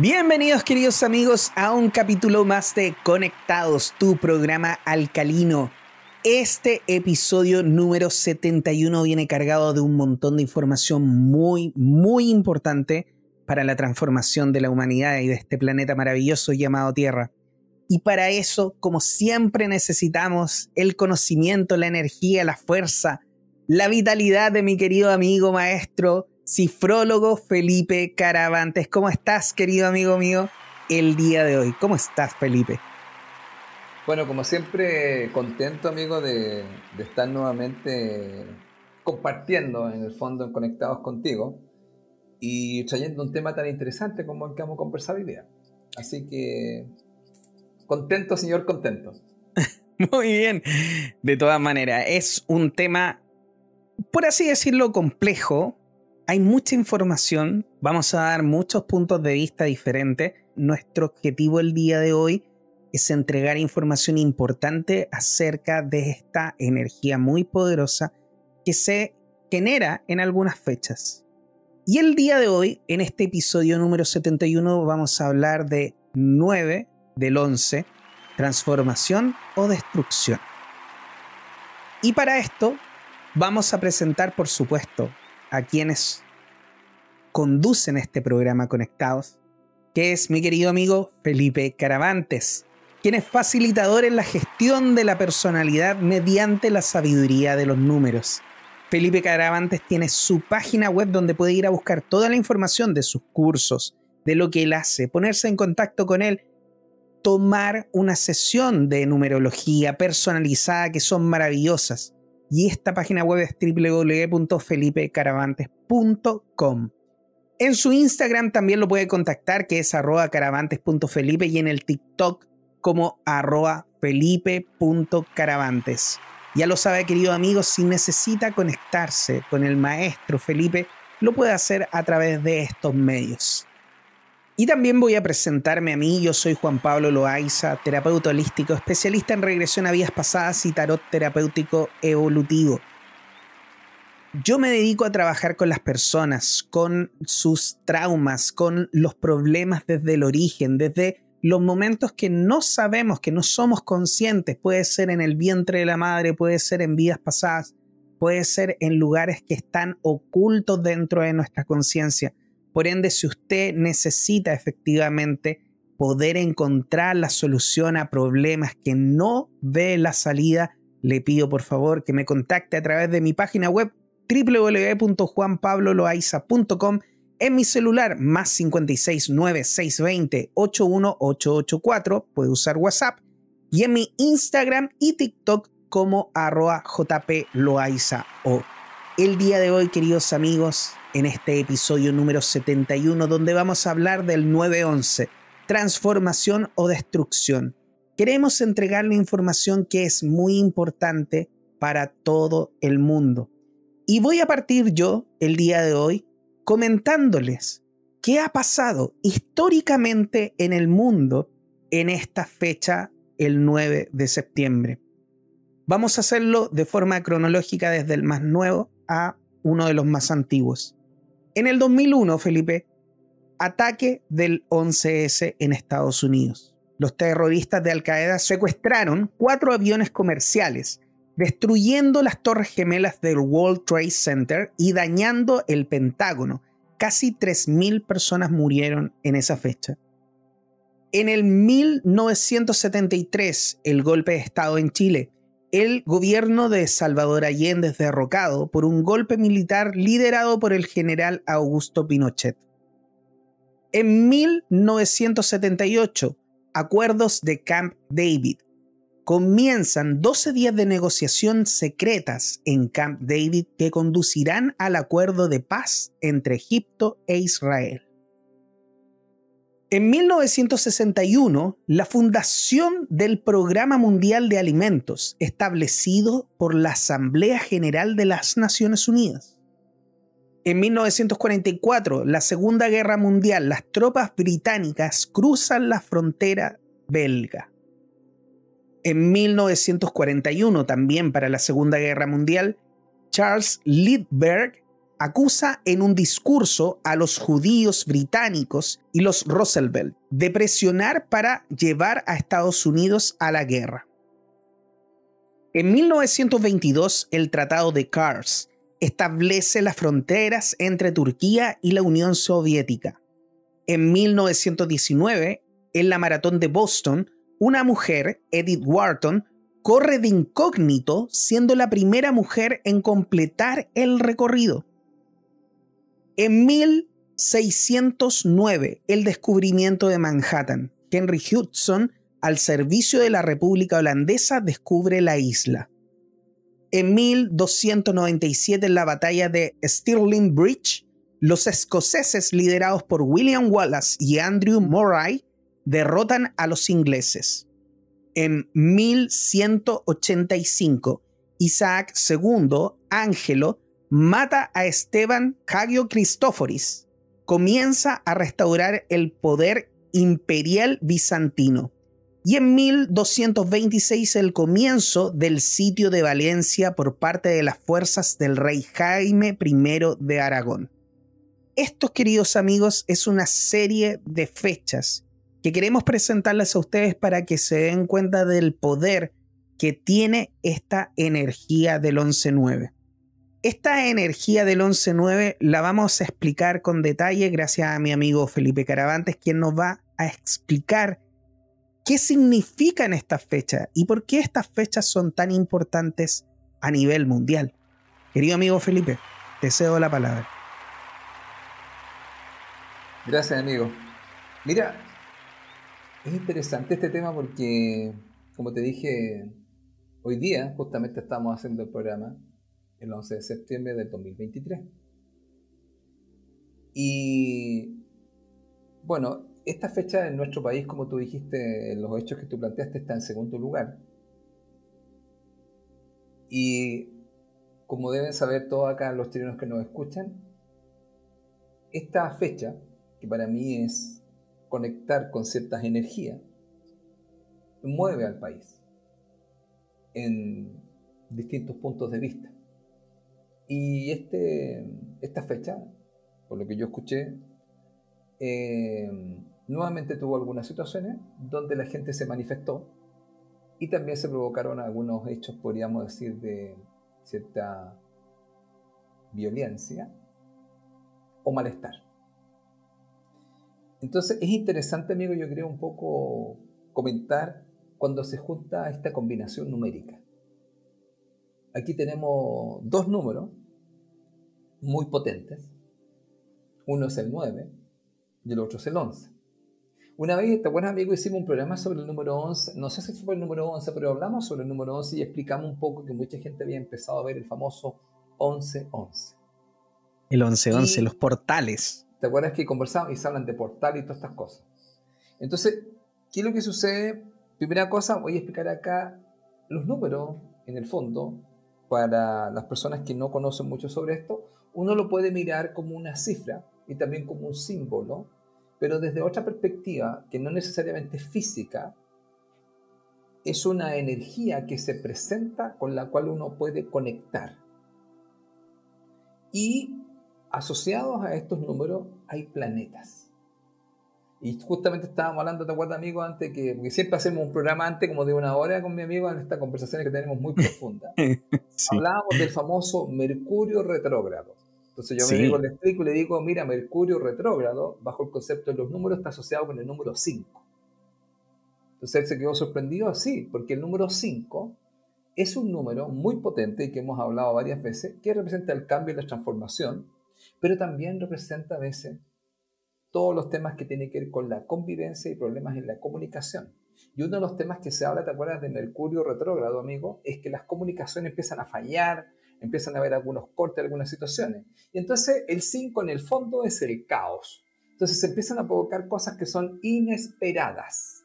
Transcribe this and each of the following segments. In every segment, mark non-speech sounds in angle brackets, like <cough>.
Bienvenidos queridos amigos a un capítulo más de Conectados, tu programa alcalino. Este episodio número 71 viene cargado de un montón de información muy, muy importante para la transformación de la humanidad y de este planeta maravilloso llamado Tierra. Y para eso, como siempre, necesitamos el conocimiento, la energía, la fuerza, la vitalidad de mi querido amigo maestro cifrólogo Felipe Caravantes. ¿Cómo estás, querido amigo mío, el día de hoy? ¿Cómo estás, Felipe? Bueno, como siempre, contento, amigo, de, estar nuevamente compartiendo, en el fondo, Conectados contigo y trayendo un tema tan interesante como el que vamos a conversar hoy día. Así que, contento, señor, contento. <laughs> Muy bien. De todas maneras, es un tema, por así decirlo, complejo, hay mucha información, vamos a dar muchos puntos de vista diferentes. Nuestro objetivo el día de hoy es entregar información importante acerca de esta energía muy poderosa que se genera en algunas fechas. Y el día de hoy, en este episodio número 71, vamos a hablar de 9 del 11, transformación o destrucción. Y para esto vamos a presentar, por supuesto, a quienes conducen este programa Conectados, que es mi querido amigo Felipe Caravantes, quien es facilitador en la gestión de la personalidad mediante la sabiduría de los números. Felipe Caravantes tiene su página web donde puede ir a buscar toda la información de sus cursos, de lo que él hace, ponerse en contacto con él, tomar una sesión de numerología personalizada que son maravillosas. Y esta página web es www.felipecaravantes.com. En su Instagram también lo puede contactar, que es arroba caravantes.felipe y en el TikTok como arroba felipe.caravantes. Ya lo sabe, querido amigo, si necesita conectarse con el maestro Felipe, lo puede hacer a través de estos medios. Y también voy a presentarme a mí, yo soy Juan Pablo Loaiza, terapeuta holístico, especialista en regresión a vías pasadas y tarot terapéutico evolutivo. Yo me dedico a trabajar con las personas, con sus traumas, con los problemas desde el origen, desde los momentos que no sabemos, que no somos conscientes. Puede ser en el vientre de la madre, puede ser en vidas pasadas, puede ser en lugares que están ocultos dentro de nuestra conciencia por ende, si usted necesita efectivamente poder encontrar la solución a problemas que no ve la salida, le pido por favor que me contacte a través de mi página web www.juanpabloloaiza.com en mi celular más 56 620 81884, puede usar WhatsApp, y en mi Instagram y TikTok como arroba jploaiza o. El día de hoy, queridos amigos, en este episodio número 71 donde vamos a hablar del 911, transformación o destrucción. Queremos entregarle información que es muy importante para todo el mundo. Y voy a partir yo el día de hoy comentándoles qué ha pasado históricamente en el mundo en esta fecha, el 9 de septiembre. Vamos a hacerlo de forma cronológica desde el más nuevo a uno de los más antiguos. En el 2001, Felipe, ataque del 11S en Estados Unidos. Los terroristas de Al Qaeda secuestraron cuatro aviones comerciales, destruyendo las torres gemelas del World Trade Center y dañando el Pentágono. Casi 3.000 personas murieron en esa fecha. En el 1973, el golpe de Estado en Chile el gobierno de Salvador Allende es derrocado por un golpe militar liderado por el general Augusto Pinochet. En 1978, acuerdos de Camp David. Comienzan 12 días de negociación secretas en Camp David que conducirán al acuerdo de paz entre Egipto e Israel. En 1961, la fundación del Programa Mundial de Alimentos, establecido por la Asamblea General de las Naciones Unidas. En 1944, la Segunda Guerra Mundial, las tropas británicas cruzan la frontera belga. En 1941, también para la Segunda Guerra Mundial, Charles Lindbergh acusa en un discurso a los judíos británicos y los Roosevelt de presionar para llevar a Estados Unidos a la guerra. En 1922, el Tratado de Kars establece las fronteras entre Turquía y la Unión Soviética. En 1919, en la maratón de Boston, una mujer, Edith Wharton, corre de incógnito, siendo la primera mujer en completar el recorrido. En 1609, el descubrimiento de Manhattan. Henry Hudson, al servicio de la República Holandesa, descubre la isla. En 1297, en la batalla de Stirling Bridge, los escoceses liderados por William Wallace y Andrew Murray derrotan a los ingleses. En 1185, Isaac II, Ángelo, mata a Esteban Cagio Cristóforis. Comienza a restaurar el poder imperial bizantino. Y en 1226 el comienzo del sitio de Valencia por parte de las fuerzas del rey Jaime I de Aragón. Estos, queridos amigos, es una serie de fechas que queremos presentarles a ustedes para que se den cuenta del poder que tiene esta energía del 11-9. Esta energía del 11-9 la vamos a explicar con detalle gracias a mi amigo Felipe Caravantes, quien nos va a explicar qué significan estas fechas y por qué estas fechas son tan importantes a nivel mundial. Querido amigo Felipe, te cedo la palabra. Gracias, amigo. Mira, es interesante este tema porque, como te dije, hoy día justamente estamos haciendo el programa el 11 de septiembre del 2023. Y bueno, esta fecha en nuestro país, como tú dijiste, en los hechos que tú planteaste, está en segundo lugar. Y como deben saber todos acá los chilenos que nos escuchan, esta fecha, que para mí es conectar con ciertas energías, mueve al país en distintos puntos de vista. Y este, esta fecha, por lo que yo escuché, eh, nuevamente tuvo algunas situaciones donde la gente se manifestó y también se provocaron algunos hechos, podríamos decir, de cierta violencia o malestar. Entonces es interesante, amigo, yo creo un poco comentar cuando se junta esta combinación numérica. Aquí tenemos dos números muy potentes. Uno es el 9 y el otro es el 11. Una vez, te acuerdas, amigo, hicimos un programa sobre el número 11. No sé si fue el número 11, pero hablamos sobre el número 11 y explicamos un poco que mucha gente había empezado a ver el famoso 11-11. El 11-11, los portales. ¿Te acuerdas que conversamos y se hablan de portal y todas estas cosas? Entonces, ¿qué es lo que sucede? Primera cosa, voy a explicar acá los números, en el fondo, para las personas que no conocen mucho sobre esto. Uno lo puede mirar como una cifra y también como un símbolo, pero desde otra perspectiva, que no necesariamente física, es una energía que se presenta con la cual uno puede conectar. Y asociados a estos números hay planetas. Y justamente estábamos hablando, ¿te acuerdas, amigo? Antes que, porque siempre hacemos un programa antes como de una hora con mi amigo en estas conversaciones que tenemos muy profundas. <laughs> Hablábamos del famoso Mercurio retrógrado. Entonces yo me digo, le explico y le digo, mira, Mercurio retrógrado, bajo el concepto de los números, está asociado con el número 5. Entonces él se quedó sorprendido, sí, porque el número 5 es un número muy potente y que hemos hablado varias veces, que representa el cambio y la transformación, pero también representa a veces todos los temas que tienen que ver con la convivencia y problemas en la comunicación. Y uno de los temas que se habla, ¿te acuerdas de Mercurio retrógrado, amigo? Es que las comunicaciones empiezan a fallar, empiezan a haber algunos cortes, algunas situaciones. Y entonces el 5 en el fondo es el caos. Entonces se empiezan a provocar cosas que son inesperadas.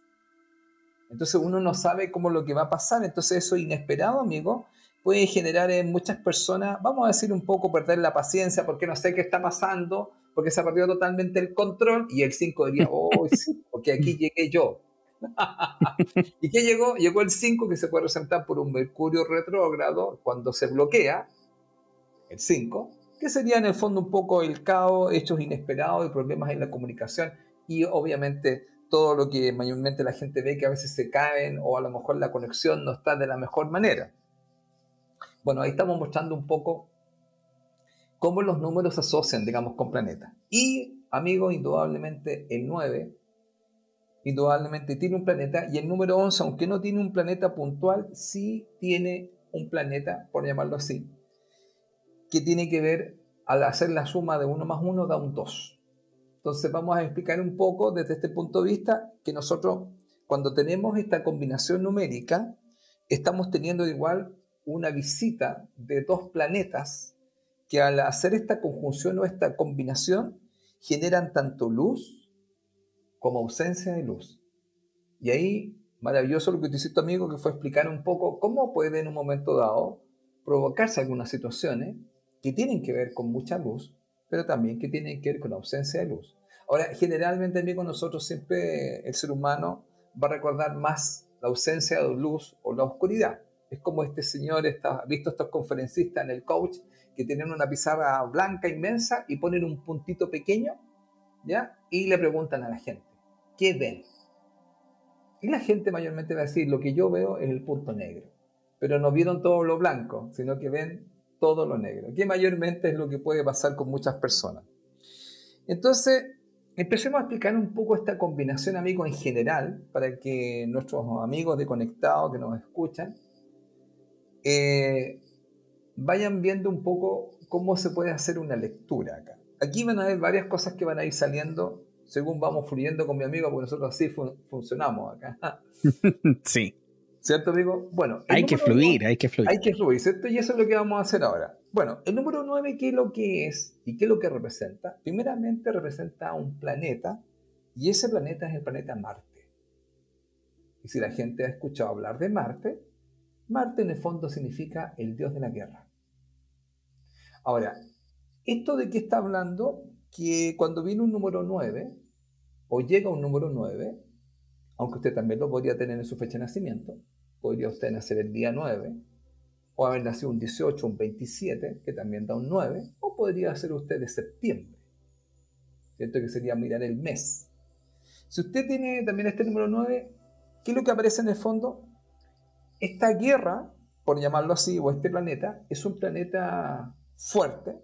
Entonces uno no sabe cómo lo que va a pasar. Entonces eso inesperado, amigo, puede generar en muchas personas, vamos a decir un poco, perder la paciencia porque no sé qué está pasando, porque se ha perdido totalmente el control y el 5 diría, <laughs> oh, sí, porque aquí llegué yo. <laughs> ¿Y qué llegó? Llegó el 5 que se puede representar por un Mercurio retrógrado cuando se bloquea, el 5, que sería en el fondo un poco el caos, hechos inesperados y problemas en la comunicación y obviamente todo lo que mayormente la gente ve que a veces se caen o a lo mejor la conexión no está de la mejor manera. Bueno, ahí estamos mostrando un poco cómo los números asocian, digamos, con planetas. Y, amigos, indudablemente el 9, indudablemente tiene un planeta, y el número 11, aunque no tiene un planeta puntual, sí tiene un planeta, por llamarlo así, que tiene que ver, al hacer la suma de 1 más 1 da un 2. Entonces vamos a explicar un poco desde este punto de vista que nosotros, cuando tenemos esta combinación numérica, estamos teniendo igual una visita de dos planetas que al hacer esta conjunción o esta combinación generan tanto luz como ausencia de luz. Y ahí, maravilloso lo que te hiciste amigo, que fue explicar un poco cómo puede en un momento dado provocarse algunas situaciones que tienen que ver con mucha luz, pero también que tienen que ver con ausencia de luz. Ahora, generalmente, amigo, nosotros siempre, el ser humano va a recordar más la ausencia de luz o la oscuridad. Es como este señor, está, visto estos conferencistas en el coach, que tienen una pizarra blanca inmensa y ponen un puntito pequeño, ¿ya? Y le preguntan a la gente, ¿qué ven? Y la gente mayormente va a decir, lo que yo veo es el punto negro. Pero no vieron todo lo blanco, sino que ven todo lo negro, que mayormente es lo que puede pasar con muchas personas. Entonces, empecemos a explicar un poco esta combinación, amigos, en general, para que nuestros amigos de Conectado que nos escuchan eh, vayan viendo un poco cómo se puede hacer una lectura acá. Aquí van a haber varias cosas que van a ir saliendo según vamos fluyendo con mi amigo, porque nosotros así funcionamos acá. <laughs> sí. ¿Cierto, amigo? Bueno. Hay que fluir, hay que fluir. Hay que fluir, ¿cierto? Y eso es lo que vamos a hacer ahora. Bueno, el número 9, ¿qué es lo que es y qué es lo que representa? Primeramente representa un planeta y ese planeta es el planeta Marte. Y si la gente ha escuchado hablar de Marte, Marte en el fondo significa el dios de la guerra. Ahora, ¿esto de qué está hablando? Que cuando viene un número 9, o llega un número 9, aunque usted también lo podría tener en su fecha de nacimiento, podría usted nacer el día 9, o haber nacido un 18, un 27, que también da un 9, o podría ser usted de septiembre, ¿cierto? Que sería mirar el mes. Si usted tiene también este número 9, ¿qué es lo que aparece en el fondo? Esta guerra, por llamarlo así, o este planeta, es un planeta fuerte,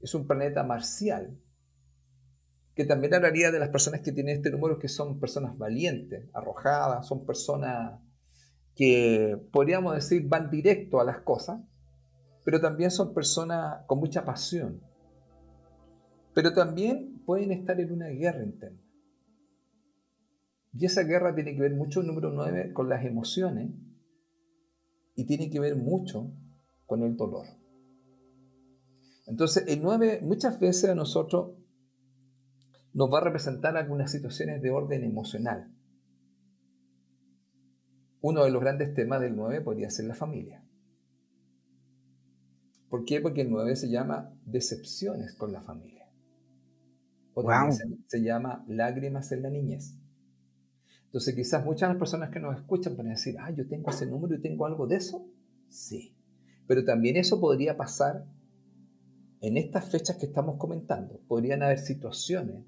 es un planeta marcial, que también hablaría de las personas que tienen este número, que son personas valientes, arrojadas, son personas que podríamos decir van directo a las cosas, pero también son personas con mucha pasión. Pero también pueden estar en una guerra interna. Y esa guerra tiene que ver mucho, número 9, con las emociones y tiene que ver mucho con el dolor. Entonces, el 9 muchas veces a nosotros nos va a representar algunas situaciones de orden emocional. Uno de los grandes temas del 9 podría ser la familia. ¿Por qué? Porque el 9 se llama decepciones con la familia. O también se, se llama lágrimas en la niñez. Entonces quizás muchas personas que nos escuchan van a decir, ah, yo tengo ese número y tengo algo de eso. Sí. Pero también eso podría pasar en estas fechas que estamos comentando. Podrían haber situaciones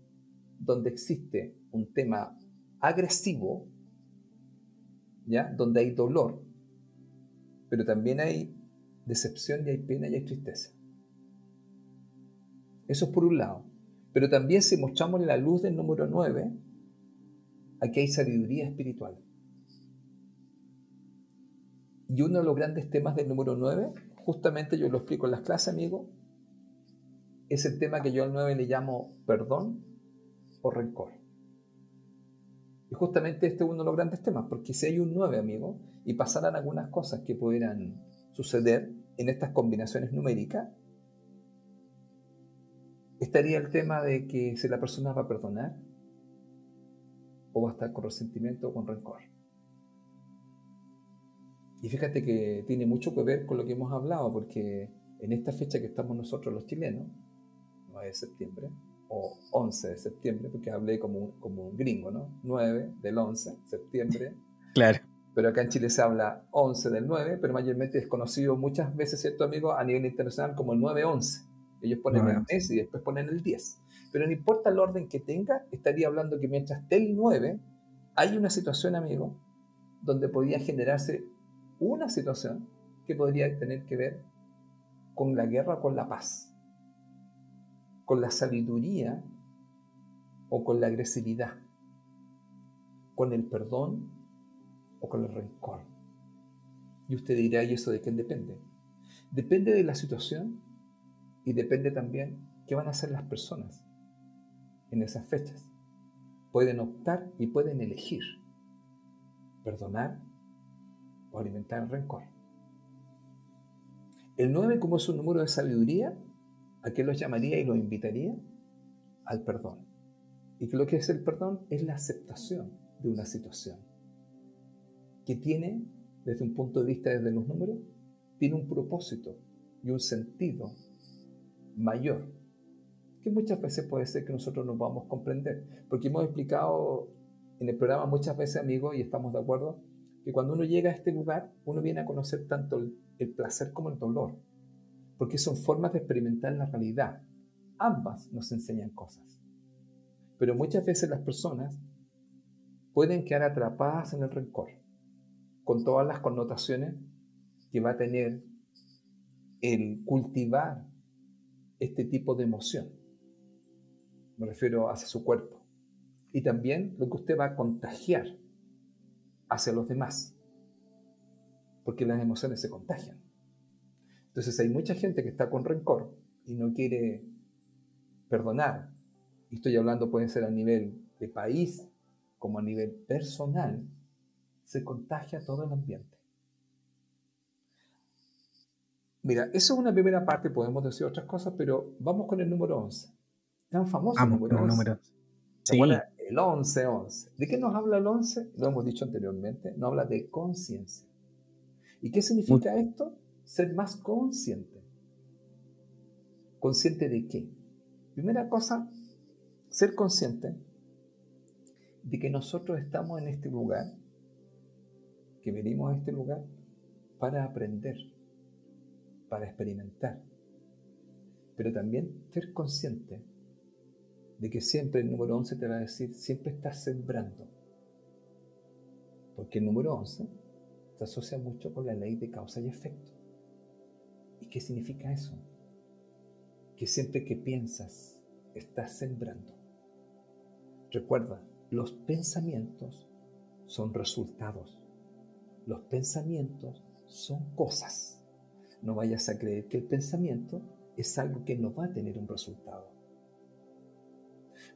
donde existe un tema agresivo, ¿ya? Donde hay dolor, pero también hay decepción y hay pena y hay tristeza. Eso es por un lado. Pero también si mostramos la luz del número 9, Aquí hay sabiduría espiritual. Y uno de los grandes temas del número 9, justamente yo lo explico en las clases, amigo, es el tema que yo al 9 le llamo perdón o rencor. Y justamente este es uno de los grandes temas, porque si hay un 9, amigo, y pasaran algunas cosas que pudieran suceder en estas combinaciones numéricas, estaría el tema de que si la persona va a perdonar, o va a estar con resentimiento o con rencor. Y fíjate que tiene mucho que ver con lo que hemos hablado, porque en esta fecha que estamos nosotros los chilenos, 9 de septiembre, o 11 de septiembre, porque hablé como un, como un gringo, ¿no? 9 del 11, septiembre. <laughs> Claro. Pero acá en Chile se habla 11 del 9, pero mayormente es conocido muchas veces, ¿cierto, amigo? A nivel internacional como el 9-11. Ellos ponen el mes y después ponen el 10. Pero no importa el orden que tenga, estaría hablando que mientras esté el 9, hay una situación, amigo, donde podría generarse una situación que podría tener que ver con la guerra o con la paz, con la sabiduría o con la agresividad, con el perdón o con el rencor. Y usted dirá, ¿y eso de quién depende? Depende de la situación y depende también qué van a hacer las personas en esas fechas. Pueden optar y pueden elegir perdonar o alimentar el rencor. El 9, como es un número de sabiduría, ¿a qué los llamaría y los invitaría? Al perdón. Y que lo que es el perdón es la aceptación de una situación que tiene, desde un punto de vista desde los números, tiene un propósito y un sentido mayor, que muchas veces puede ser que nosotros no podamos comprender, porque hemos explicado en el programa muchas veces, amigos, y estamos de acuerdo, que cuando uno llega a este lugar, uno viene a conocer tanto el placer como el dolor, porque son formas de experimentar la realidad. Ambas nos enseñan cosas. Pero muchas veces las personas pueden quedar atrapadas en el rencor, con todas las connotaciones que va a tener el cultivar este tipo de emoción. Me refiero hacia su cuerpo. Y también lo que usted va a contagiar hacia los demás. Porque las emociones se contagian. Entonces hay mucha gente que está con rencor y no quiere perdonar. Y estoy hablando, puede ser a nivel de país como a nivel personal. Se contagia todo el ambiente. Mira, eso es una primera parte, podemos decir otras cosas, pero vamos con el número 11. Tan famoso el número 11. Número... Sí. El 11, 11. ¿De qué nos habla el 11? Lo hemos dicho anteriormente, nos habla de conciencia. ¿Y qué significa esto? Ser más consciente. ¿Consciente de qué? Primera cosa, ser consciente de que nosotros estamos en este lugar, que venimos a este lugar para aprender para experimentar. Pero también ser consciente de que siempre el número 11 te va a decir, siempre estás sembrando. Porque el número 11 se asocia mucho con la ley de causa y efecto. ¿Y qué significa eso? Que siempre que piensas, estás sembrando. Recuerda, los pensamientos son resultados. Los pensamientos son cosas no vayas a creer que el pensamiento es algo que no va a tener un resultado.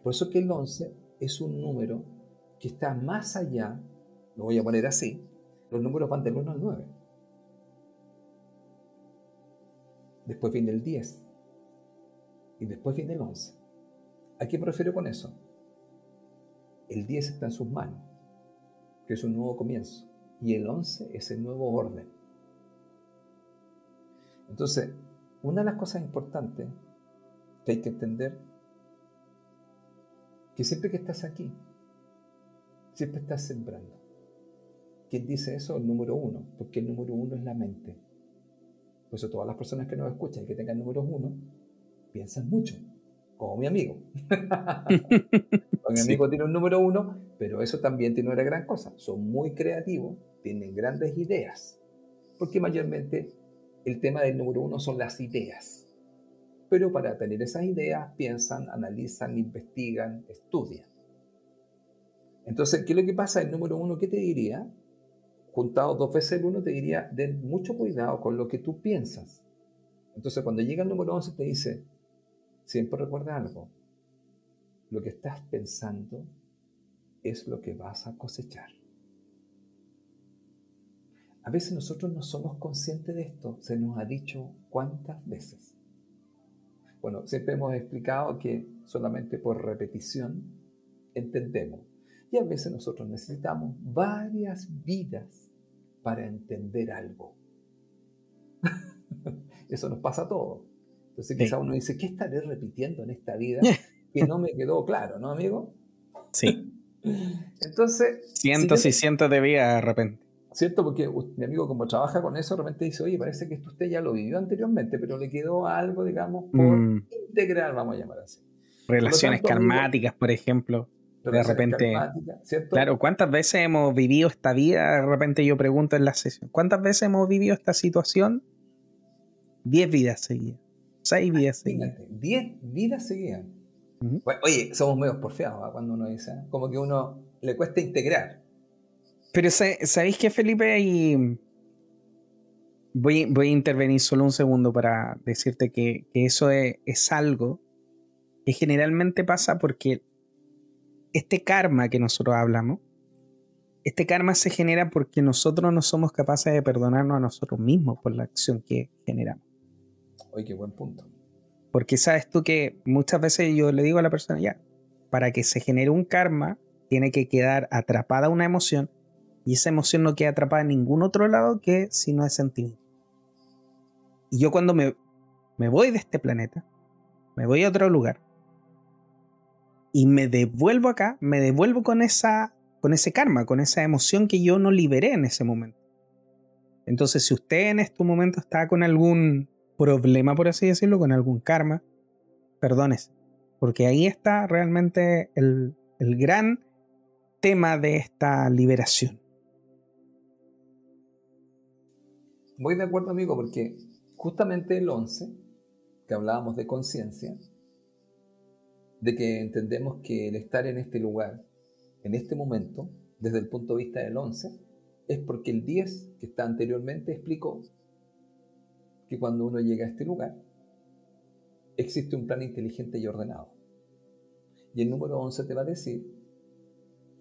Por eso que el 11 es un número que está más allá, lo voy a poner así, los números van del 1 al 9. Después viene el 10. Y después viene el 11. ¿A qué me refiero con eso? El 10 está en sus manos, que es un nuevo comienzo. Y el 11 es el nuevo orden. Entonces, una de las cosas importantes que hay que entender, que siempre que estás aquí, siempre estás sembrando. ¿Quién dice eso? El número uno, porque el número uno es la mente. Por eso todas las personas que nos escuchan y que tengan números uno, piensan mucho, como mi amigo. <laughs> mi amigo tiene un número uno, pero eso también tiene una gran cosa. Son muy creativos, tienen grandes ideas, porque mayormente el tema del número uno son las ideas. Pero para tener esas ideas piensan, analizan, investigan, estudian. Entonces, ¿qué es lo que pasa? El número uno, ¿qué te diría? Juntado dos veces el uno, te diría, den mucho cuidado con lo que tú piensas. Entonces, cuando llega el número 11, te dice, siempre recuerda algo, lo que estás pensando es lo que vas a cosechar. A veces nosotros no somos conscientes de esto, se nos ha dicho cuántas veces. Bueno, siempre hemos explicado que solamente por repetición entendemos. Y a veces nosotros necesitamos varias vidas para entender algo. <laughs> Eso nos pasa a todos. Entonces quizá uno dice, ¿qué estaré repitiendo en esta vida <laughs> que no me quedó claro, ¿no, amigo? Sí. <laughs> Entonces... Cientos y cientos de vidas de repente. ¿Cierto? Porque mi amigo como trabaja con eso, de repente dice, oye, parece que esto usted ya lo vivió anteriormente, pero le quedó algo, digamos, por mm. integrar, vamos a llamar así. Relaciones karmáticas, por ejemplo. De repente, claro, ¿cuántas veces hemos vivido esta vida? De repente yo pregunto en la sesión, ¿cuántas veces hemos vivido esta situación? Diez vidas seguidas, seis vidas seguidas. Diez vidas seguidas. oye, somos medio porfiados ¿ah? cuando uno dice, ¿eh? como que uno le cuesta integrar. Pero ¿sabéis qué, Felipe? Y voy, voy a intervenir solo un segundo para decirte que, eso es, es algo que generalmente pasa porque este karma que nosotros hablamos, este karma se genera porque nosotros no somos capaces de perdonarnos a nosotros mismos por la acción que generamos. Oye, qué buen punto. Porque sabes tú que muchas veces yo le digo a la persona, ya, para que se genere un karma, tiene que quedar atrapada una emoción y esa emoción no queda atrapada en ningún otro lado que si no es sentimiento. Y yo cuando me, me voy de este planeta, me voy a otro lugar, y me devuelvo acá, me devuelvo con esa con ese karma, con esa emoción que yo no liberé en ese momento. Entonces, si usted en este momento está con algún problema, por así decirlo, con algún karma, perdones, porque ahí está realmente el, el gran tema de esta liberación. Voy de acuerdo, amigo, porque justamente el 11, que hablábamos de conciencia, de que entendemos que el estar en este lugar, en este momento, desde el punto de vista del 11, es porque el 10 que está anteriormente explicó que cuando uno llega a este lugar, existe un plan inteligente y ordenado. Y el número 11 te va a decir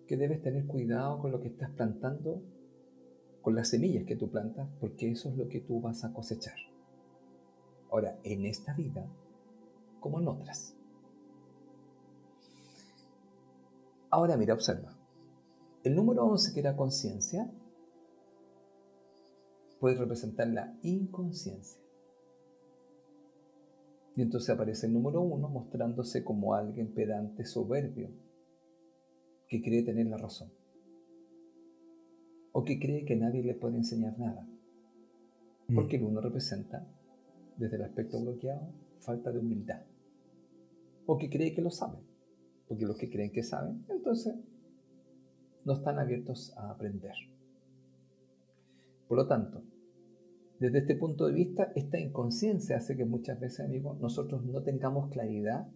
que debes tener cuidado con lo que estás plantando, con las semillas que tú plantas, porque eso es lo que tú vas a cosechar. Ahora, en esta vida, como en otras, Ahora mira, observa. El número 11, que era conciencia, puede representar la inconsciencia. Y entonces aparece el número 1 mostrándose como alguien pedante, soberbio, que cree tener la razón. O que cree que nadie le puede enseñar nada. Porque el 1 representa, desde el aspecto bloqueado, falta de humildad. O que cree que lo sabe porque los que creen que saben, entonces no están abiertos a aprender. Por lo tanto, desde este punto de vista, esta inconsciencia hace que muchas veces, amigos, nosotros no tengamos claridad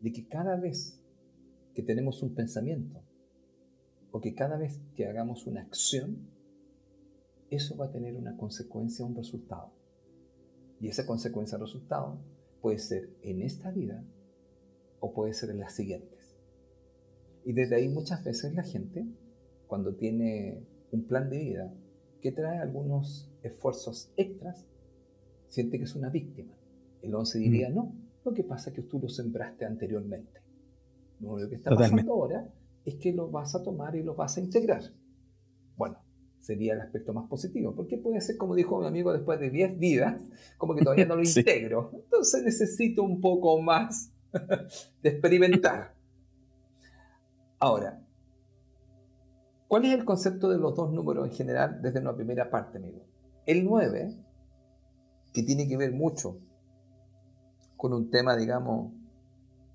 de que cada vez que tenemos un pensamiento o que cada vez que hagamos una acción, eso va a tener una consecuencia, un resultado. Y esa consecuencia resultado puede ser en esta vida o puede ser en la siguiente. Y desde ahí muchas veces la gente, cuando tiene un plan de vida que trae algunos esfuerzos extras, siente que es una víctima. El 11 diría, mm. no, lo que pasa es que tú lo sembraste anteriormente. lo que está pasando ahora es que lo vas a tomar y lo vas a integrar. Bueno, sería el aspecto más positivo, porque puede ser, como dijo mi amigo, después de 10 vidas, como que todavía no lo <laughs> integro. Entonces necesito un poco más <laughs> de experimentar. Ahora, ¿cuál es el concepto de los dos números en general desde una primera parte, amigo? El 9, que tiene que ver mucho con un tema, digamos,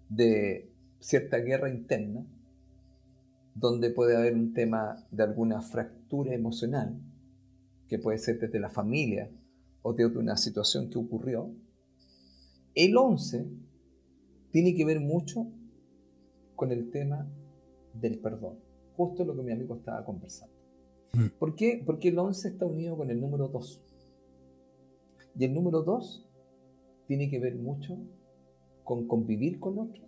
de cierta guerra interna, donde puede haber un tema de alguna fractura emocional, que puede ser desde la familia o de una situación que ocurrió. El 11 tiene que ver mucho con el tema del perdón. Justo lo que mi amigo estaba conversando. Mm. ¿Por qué? Porque el 11 está unido con el número 2. Y el número 2 tiene que ver mucho con convivir con otro,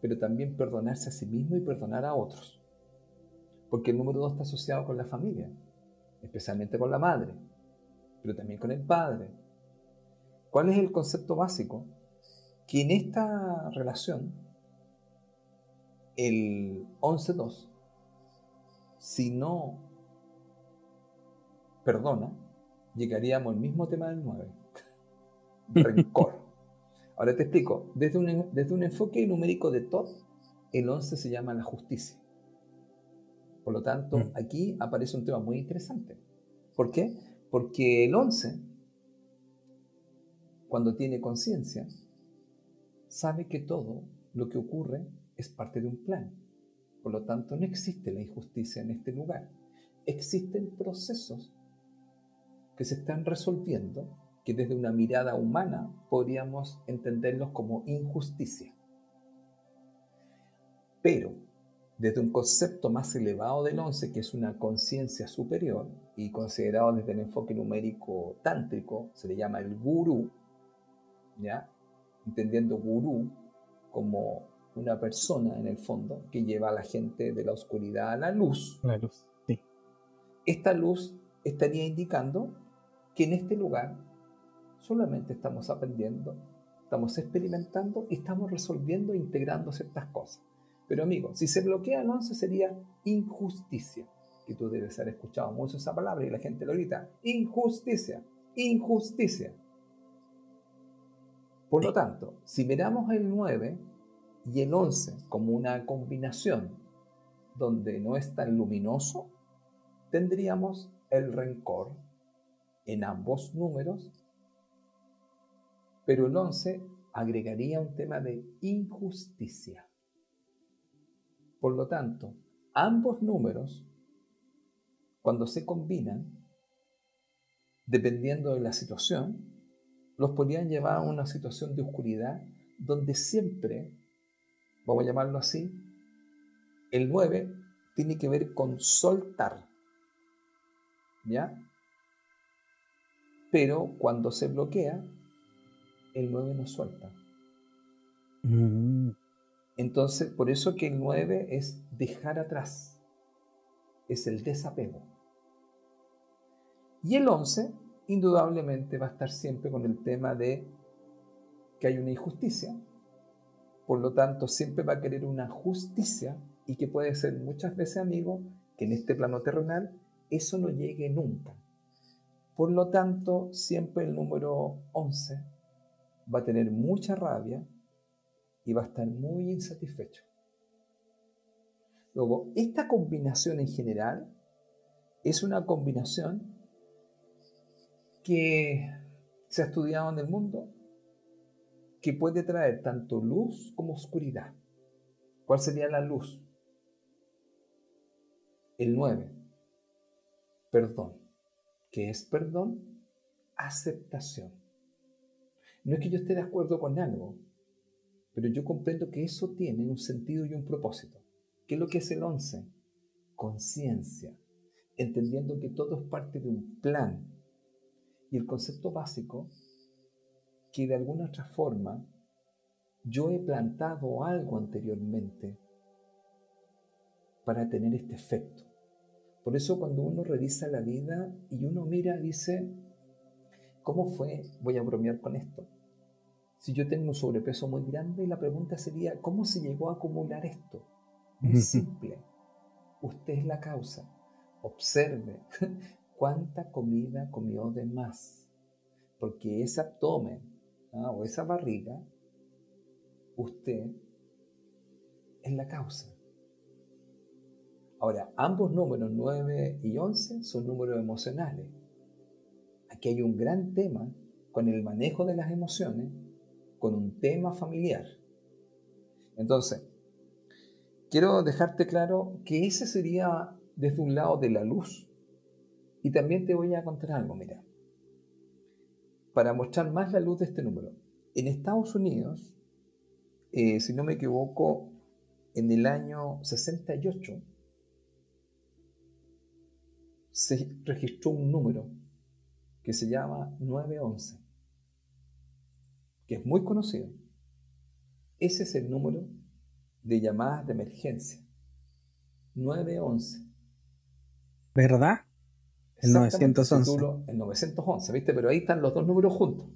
pero también perdonarse a sí mismo y perdonar a otros. Porque el número 2 está asociado con la familia, especialmente con la madre, pero también con el padre. ¿Cuál es el concepto básico? Que en esta relación el 11.2, si no perdona, llegaríamos al mismo tema del 9. <laughs> Rencor. Ahora te explico. Desde un, desde un enfoque numérico de todo, el 11 se llama la justicia. Por lo tanto, mm. aquí aparece un tema muy interesante. ¿Por qué? Porque el 11, cuando tiene conciencia, sabe que todo lo que ocurre es parte de un plan. Por lo tanto, no existe la injusticia en este lugar. Existen procesos que se están resolviendo que desde una mirada humana podríamos entenderlos como injusticia. Pero desde un concepto más elevado del once, que es una conciencia superior, y considerado desde el enfoque numérico tántrico, se le llama el gurú, ¿ya? entendiendo gurú como una persona en el fondo que lleva a la gente de la oscuridad a la luz. La luz, sí. Esta luz estaría indicando que en este lugar solamente estamos aprendiendo, estamos experimentando y estamos resolviendo e integrando ciertas cosas. Pero amigo, si se bloquea el 11 sería injusticia, que tú debes haber escuchado mucho esa palabra y la gente lo grita, injusticia, injusticia. Por lo tanto, si miramos el 9 y el 11 como una combinación donde no es tan luminoso, tendríamos el rencor en ambos números, pero el 11 agregaría un tema de injusticia. Por lo tanto, ambos números, cuando se combinan, dependiendo de la situación, los podrían llevar a una situación de oscuridad donde siempre, vamos a llamarlo así, el 9 tiene que ver con soltar. ¿Ya? Pero cuando se bloquea, el 9 no suelta. Mm. Entonces, por eso que el 9 es dejar atrás, es el desapego. Y el 11, indudablemente, va a estar siempre con el tema de que hay una injusticia, por lo tanto, siempre va a querer una justicia y que puede ser muchas veces, amigo, que en este plano terrenal eso no llegue nunca. Por lo tanto, siempre el número 11 va a tener mucha rabia y va a estar muy insatisfecho. Luego, esta combinación en general es una combinación que se ha estudiado en el mundo que puede traer tanto luz como oscuridad. ¿Cuál sería la luz? El 9. Perdón. ¿Qué es perdón? Aceptación. No es que yo esté de acuerdo con algo, pero yo comprendo que eso tiene un sentido y un propósito. ¿Qué es lo que es el 11? Conciencia, entendiendo que todo es parte de un plan. Y el concepto básico, que de alguna otra forma yo he plantado algo anteriormente para tener este efecto. Por eso cuando uno revisa la vida y uno mira, dice, ¿cómo fue? Voy a bromear con esto si yo tengo un sobrepeso muy grande, la pregunta sería, ¿cómo se llegó a acumular esto? Muy <laughs> simple. Usted es la causa. Observe <laughs> cuánta comida comió de más. Porque ese abdomen ¿ah? o esa barriga, usted es la causa. Ahora, ambos números, 9 y 11, son números emocionales. Aquí hay un gran tema con el manejo de las emociones con un tema familiar. Entonces, quiero dejarte claro que ese sería desde un lado de la luz. Y también te voy a contar algo, mira. Para mostrar más la luz de este número. En Estados Unidos, eh, si no me equivoco, en el año 68 se registró un número que se llama 911 que es muy conocido. Ese es el número de llamadas de emergencia. 911. ¿Verdad? El 911. El 911, ¿viste? Pero ahí están los dos números juntos.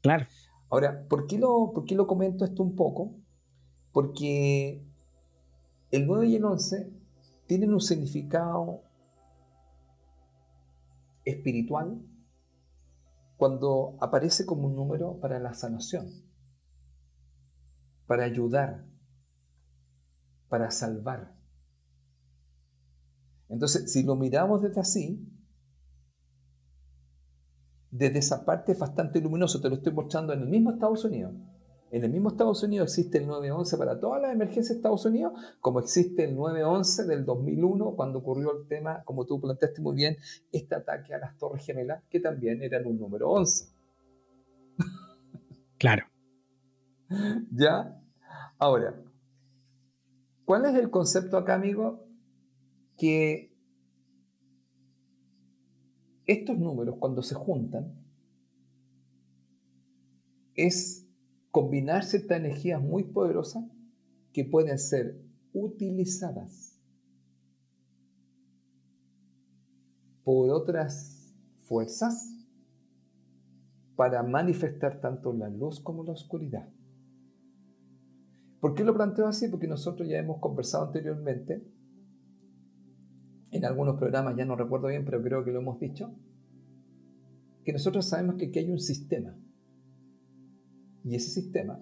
Claro. Ahora, ¿por qué lo, por qué lo comento esto un poco? Porque el 9 y el 11 tienen un significado espiritual cuando aparece como un número para la sanación, para ayudar, para salvar. Entonces, si lo miramos desde así, desde esa parte es bastante luminoso, te lo estoy mostrando en el mismo Estados Unidos. En el mismo Estados Unidos existe el 911 para todas las emergencias de Estados Unidos, como existe el 911 del 2001, cuando ocurrió el tema, como tú planteaste muy bien, este ataque a las Torres Gemelas, que también eran un número 11. <laughs> Claro. ¿Ya? Ahora, ¿cuál es el concepto acá, amigo? Que estos números, cuando se juntan, es combinar ciertas energías muy poderosas que pueden ser utilizadas por otras fuerzas para manifestar tanto la luz como la oscuridad. ¿Por qué lo planteo así? Porque nosotros ya hemos conversado anteriormente, en algunos programas, ya no recuerdo bien, pero creo que lo hemos dicho, que nosotros sabemos que aquí hay un sistema y ese sistema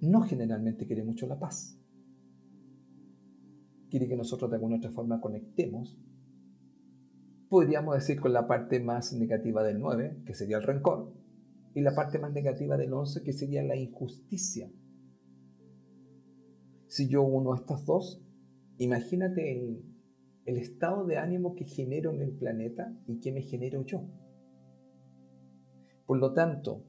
no generalmente quiere mucho la paz. Quiere que nosotros de alguna otra forma conectemos. Podríamos decir con la parte más negativa del 9, que sería el rencor, y la parte más negativa del 11, que sería la injusticia. Si yo uno a estas dos, imagínate el, el estado de ánimo que genero en el planeta y que me genero yo. Por lo tanto,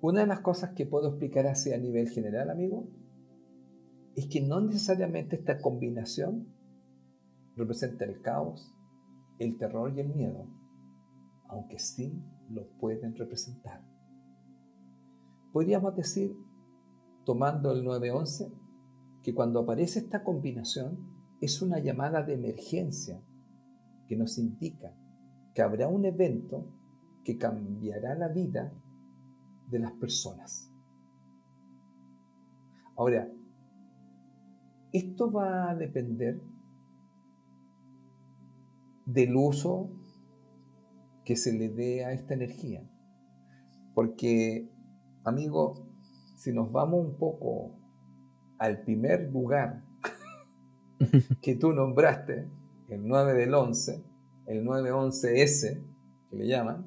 una de las cosas que puedo explicar así a nivel general, amigo, es que no necesariamente esta combinación representa el caos, el terror y el miedo, aunque sí lo pueden representar. Podríamos decir, tomando el 911, que cuando aparece esta combinación es una llamada de emergencia que nos indica que habrá un evento que cambiará la vida de las personas. Ahora, esto va a depender del uso que se le dé a esta energía. Porque, amigo, si nos vamos un poco al primer lugar <laughs> que tú nombraste, el 9 del 11, el 911S, que le llaman,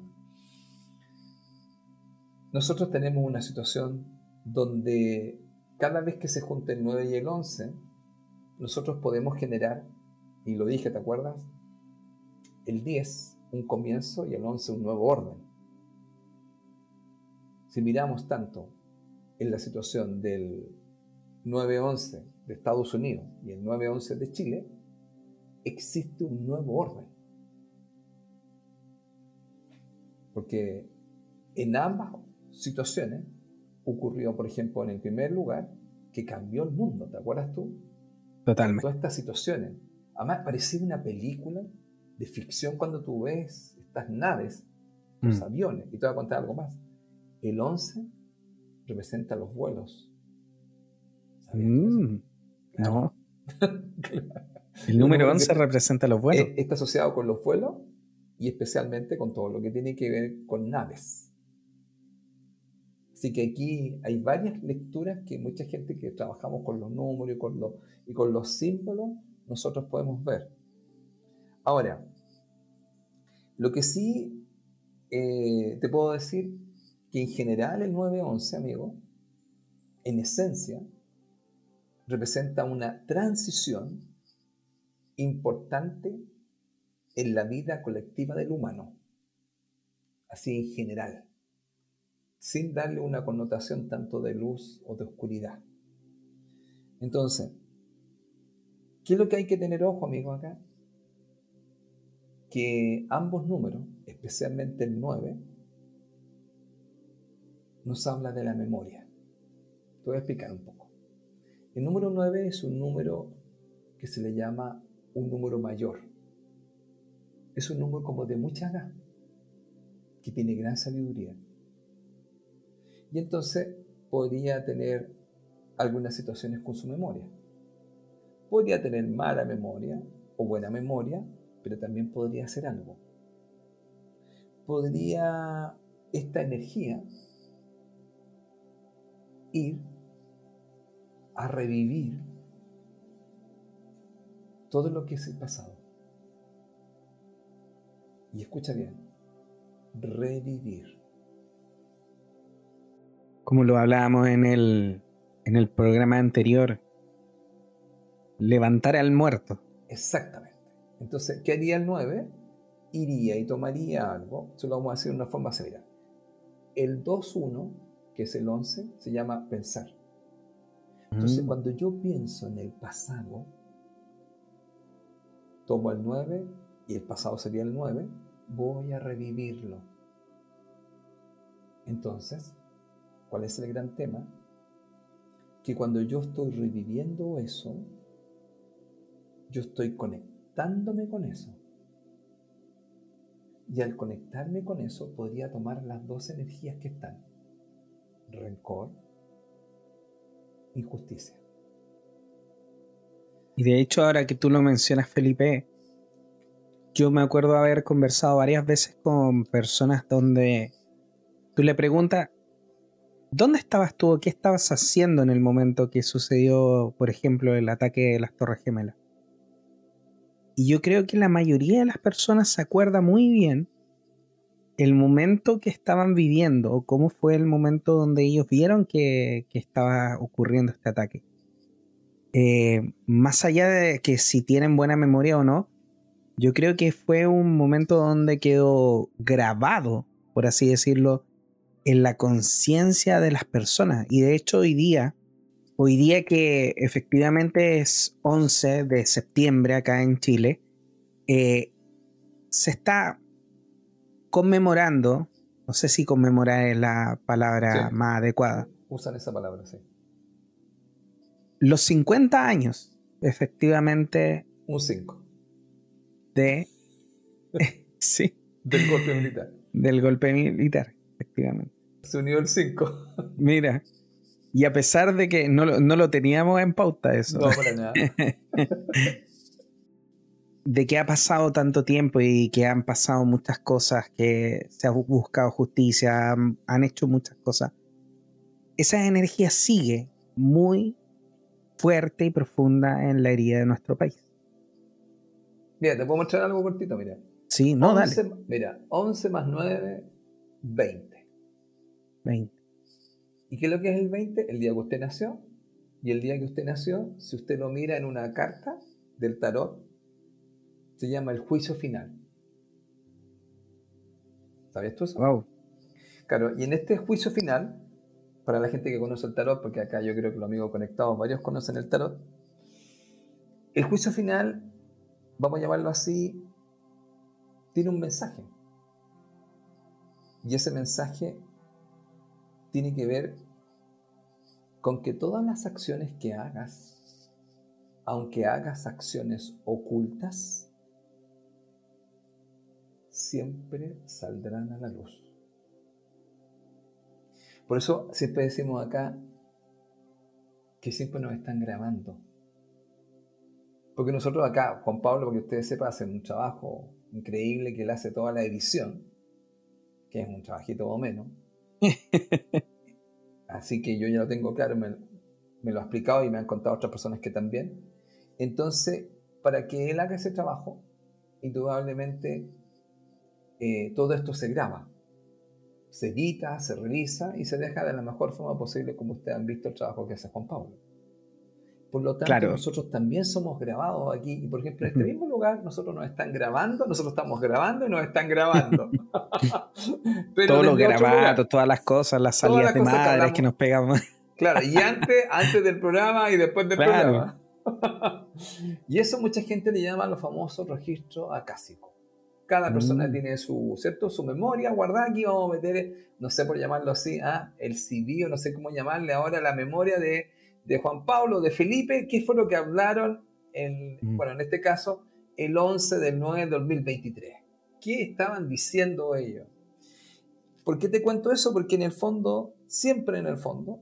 nosotros tenemos una situación donde cada vez que se junta el 9 y el 11, nosotros podemos generar, y lo dije, ¿te acuerdas? El 10, un comienzo, y el 11, un nuevo orden. Si miramos tanto en la situación del 9-11 de Estados Unidos y el 9-11 de Chile, existe un nuevo orden. Porque en ambas situaciones ocurrió, por ejemplo, en el primer lugar, que cambió el mundo, ¿te acuerdas tú? Totalmente. Todas estas situaciones. Además, parecía una película de ficción cuando tú ves estas naves, los mm. aviones, y te voy a contar algo más. El 11 representa los vuelos. Mm, no. <laughs> El número 11 representa los vuelos. Está asociado con los vuelos y especialmente con todo lo que tiene que ver con naves. Así que aquí hay varias lecturas que mucha gente que trabajamos con los números y con los, y con los símbolos, nosotros podemos ver. Ahora, lo que sí eh, te puedo decir que en general el 911, amigo, en esencia, representa una transición importante en la vida colectiva del humano, así en general sin darle una connotación tanto de luz o de oscuridad. Entonces, ¿qué es lo que hay que tener ojo, amigo, acá? Que ambos números, especialmente el 9, nos habla de la memoria. Te voy a explicar un poco. El número 9 es un número que se le llama un número mayor. Es un número como de mucha edad, que tiene gran sabiduría. Y entonces podría tener algunas situaciones con su memoria. Podría tener mala memoria o buena memoria, pero también podría hacer algo. Podría esta energía ir a revivir todo lo que es el pasado. Y escucha bien, revivir. Como lo hablábamos en el, en el programa anterior, levantar al muerto. Exactamente. Entonces, ¿qué haría el 9? Iría y tomaría algo, se lo vamos a decir de una forma severa. El 2-1, que es el 11, se llama pensar. Entonces, mm. cuando yo pienso en el pasado, tomo el 9 y el pasado sería el 9, voy a revivirlo. Entonces, ¿cuál es el gran tema? Que cuando yo estoy reviviendo eso, yo estoy conectándome con eso. Y al conectarme con eso, podría tomar las dos energías que están. Rencor, injusticia. Y de hecho, ahora que tú lo mencionas, Felipe, yo me acuerdo haber conversado varias veces con personas donde tú le preguntas, ¿dónde estabas tú? ¿Qué estabas haciendo en el momento que sucedió, por ejemplo, el ataque de las Torres Gemelas? Y yo creo que la mayoría de las personas se acuerda muy bien el momento que estaban viviendo o cómo fue el momento donde ellos vieron que, estaba ocurriendo este ataque. Eh, más allá de que si tienen buena memoria o no, yo creo que fue un momento donde quedó grabado, por así decirlo, en la conciencia de las personas. Y de hecho hoy día, hoy día que efectivamente es 11 de septiembre acá en Chile, eh, se está conmemorando, no sé si conmemorar es la palabra más adecuada. Usan esa palabra, sí. Los 50 años, efectivamente. Un 5. De. <laughs> sí. Del golpe militar. Del golpe militar, efectivamente. Se unió el 5. <laughs> Mira. Y a pesar de que no, no lo teníamos en pauta eso. No, para nada. <laughs> de que ha pasado tanto tiempo y que han pasado muchas cosas, que se ha buscado justicia, han, hecho muchas cosas, esa energía sigue muy fuerte y profunda en la herida de nuestro país. Mira, te puedo mostrar algo cortito, mira. Sí, no, dale. Mira, 11 más 9, 20. 20. ¿Y qué es lo que es el 20? El día que usted nació. Y el día que usted nació, si usted lo mira en una carta del tarot, se llama el juicio final. ¿Sabías tú eso? Wow. Claro, y en este juicio final, para la gente que conoce el tarot, porque acá yo creo que los amigos conectados, varios conocen el tarot, el juicio final, vamos a llamarlo así, tiene un mensaje. Y ese mensaje tiene que ver con que todas las acciones que hagas, aunque hagas acciones ocultas, siempre saldrán a la luz. Por eso siempre decimos acá que siempre nos están grabando. Porque nosotros acá, Juan Pablo, porque ustedes sepan, hacen un trabajo increíble que él hace toda la edición, que es un trabajito o menos. <laughs> Así que yo ya lo tengo claro, me, me lo ha explicado y me han contado otras personas que también. Entonces, para que él haga ese trabajo, indudablemente eh, todo esto se graba, se edita, se revisa y se deja de la mejor forma posible como ustedes han visto el trabajo que hace Juan Pablo. Por lo tanto, nosotros también somos grabados aquí y, por ejemplo, en este mismo lugar nosotros nos están grabando, nosotros estamos grabando y nos están grabando. <laughs> Todos los grabados, todas las cosas, las salidas de madres que, nos pegamos. Claro, y antes, antes del programa y después del programa. <laughs> y eso mucha gente le llama los famosos registros acásicos. Cada persona mm. tiene su, ¿cierto? su memoria guardada. Aquí vamos a meter, no sé por llamarlo así, ¿ah? el CD o no sé cómo llamarle ahora la memoria de, de Juan Pablo, de Felipe. ¿Qué fue lo que hablaron, en, mm. bueno, en este caso, el 11 del 9 de 2023? ¿Qué estaban diciendo ellos? ¿Por qué te cuento eso? Porque en el fondo, siempre en el fondo,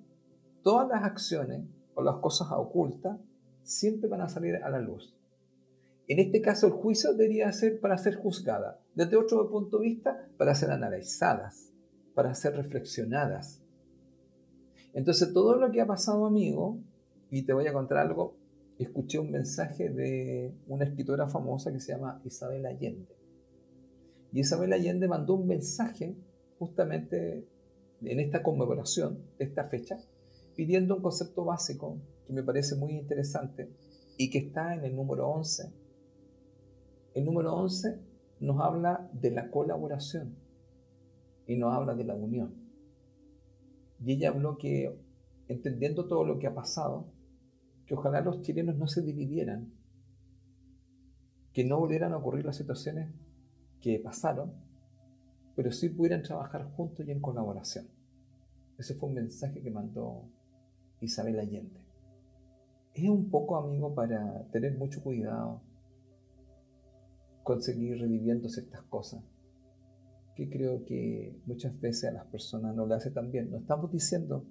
todas las acciones o las cosas ocultas siempre van a salir a la luz. En este caso, el juicio debería ser para ser juzgada, desde otro punto de vista, para ser analizadas, para ser reflexionadas. Entonces, todo lo que ha pasado, amigo, y te voy a contar algo, escuché un mensaje de una escritora famosa que se llama Isabel Allende. Y Isabel Allende mandó un mensaje justamente en esta conmemoración de esta fecha, pidiendo un concepto básico que me parece muy interesante y que está en el número 11. El número 11 nos habla de la colaboración y nos habla de la unión. Y ella habló que, entendiendo todo lo que ha pasado, que ojalá los chilenos no se dividieran, que no volvieran a ocurrir las situaciones que pasaron, pero sí pudieran trabajar juntos y en colaboración. Ese fue un mensaje que mandó Isabel Allende. Es un poco, amigo, para tener mucho cuidado, conseguir reviviendo ciertas cosas, que creo que muchas veces a las personas no le hace tan bien. No estamos diciendo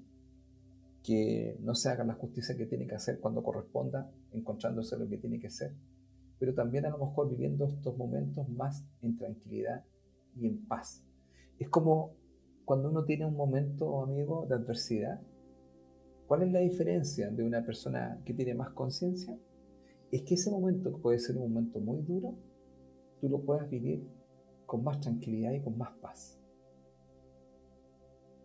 que no se haga la justicia que tiene que hacer cuando corresponda, encontrándose lo que tiene que ser, pero también a lo mejor viviendo estos momentos más en tranquilidad y en paz. Es como cuando uno tiene un momento, amigo, de adversidad. ¿Cuál es la diferencia de una persona que tiene más conciencia? Es que ese momento, puede ser un momento muy duro, tú lo puedas vivir con más tranquilidad y con más paz.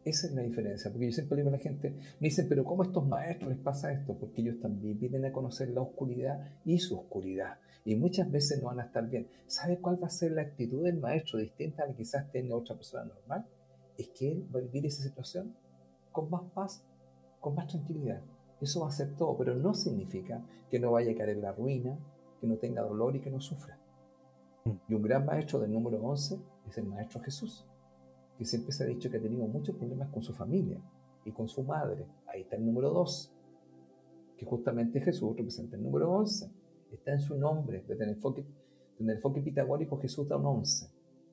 Esa es la diferencia, porque yo siempre digo a la gente, me dicen, pero ¿cómo a estos maestros les pasa esto? Porque ellos también vienen a conocer la oscuridad y su oscuridad, y muchas veces no van a estar bien. ¿Sabe cuál va a ser la actitud del maestro distinta a la que quizás tenga otra persona normal? Es que él va a vivir esa situación con más paz, con más tranquilidad. Eso va a ser todo, pero no significa que no vaya a caer en la ruina, que no tenga dolor y que no sufra. Y un gran maestro del número 11 es el maestro Jesús que siempre se ha dicho que ha tenido muchos problemas con su familia y con su madre. Ahí está el número 2, que justamente Jesús representa el número 11. Está en su nombre, desde el enfoque, desde el enfoque pitagórico Jesús da un 11.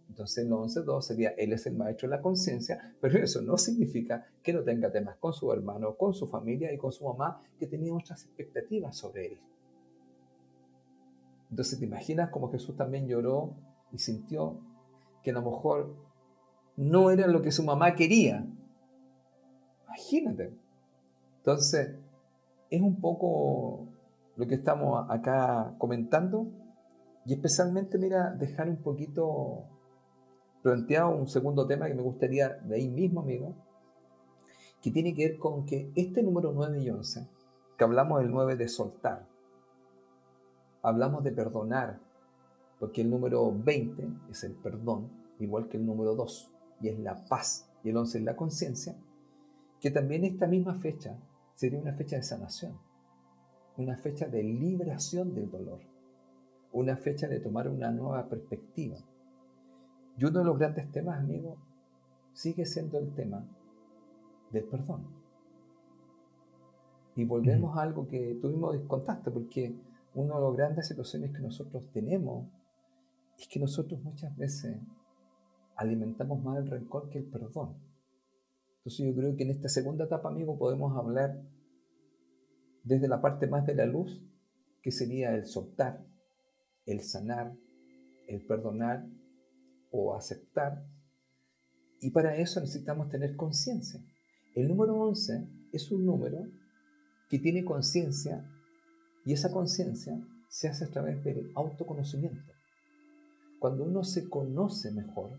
Entonces el 11.2 sería, Él es el maestro de la conciencia, pero eso no significa que no tenga temas con su hermano, con su familia y con su mamá, que tenía otras expectativas sobre Él. Entonces te imaginas como Jesús también lloró y sintió que a lo mejor no era lo que su mamá quería. Imagínate. Entonces, es un poco lo que estamos acá comentando y especialmente, mira, dejar un poquito planteado un segundo tema que me gustaría de ahí mismo, amigo, que tiene que ver con que este número 9 y 11, que hablamos del 9 de soltar, hablamos de perdonar, porque el número 20 es el perdón, igual que el número 2 y es la paz, y el 11 es la conciencia, que también esta misma fecha sería una fecha de sanación, una fecha de liberación del dolor, una fecha de tomar una nueva perspectiva. Y uno de los grandes temas, amigo, sigue siendo el tema del perdón. Y volvemos a algo que tuvimos contaste, porque una de las grandes situaciones que nosotros tenemos es que nosotros muchas veces alimentamos más el rencor que el perdón. Entonces yo creo que en esta segunda etapa, amigo, podemos hablar desde la parte más de la luz, que sería el soltar, el sanar, el perdonar o aceptar. Y para eso necesitamos tener conciencia. El número 11 es un número que tiene conciencia y esa conciencia se hace a través del autoconocimiento. Cuando uno se conoce mejor,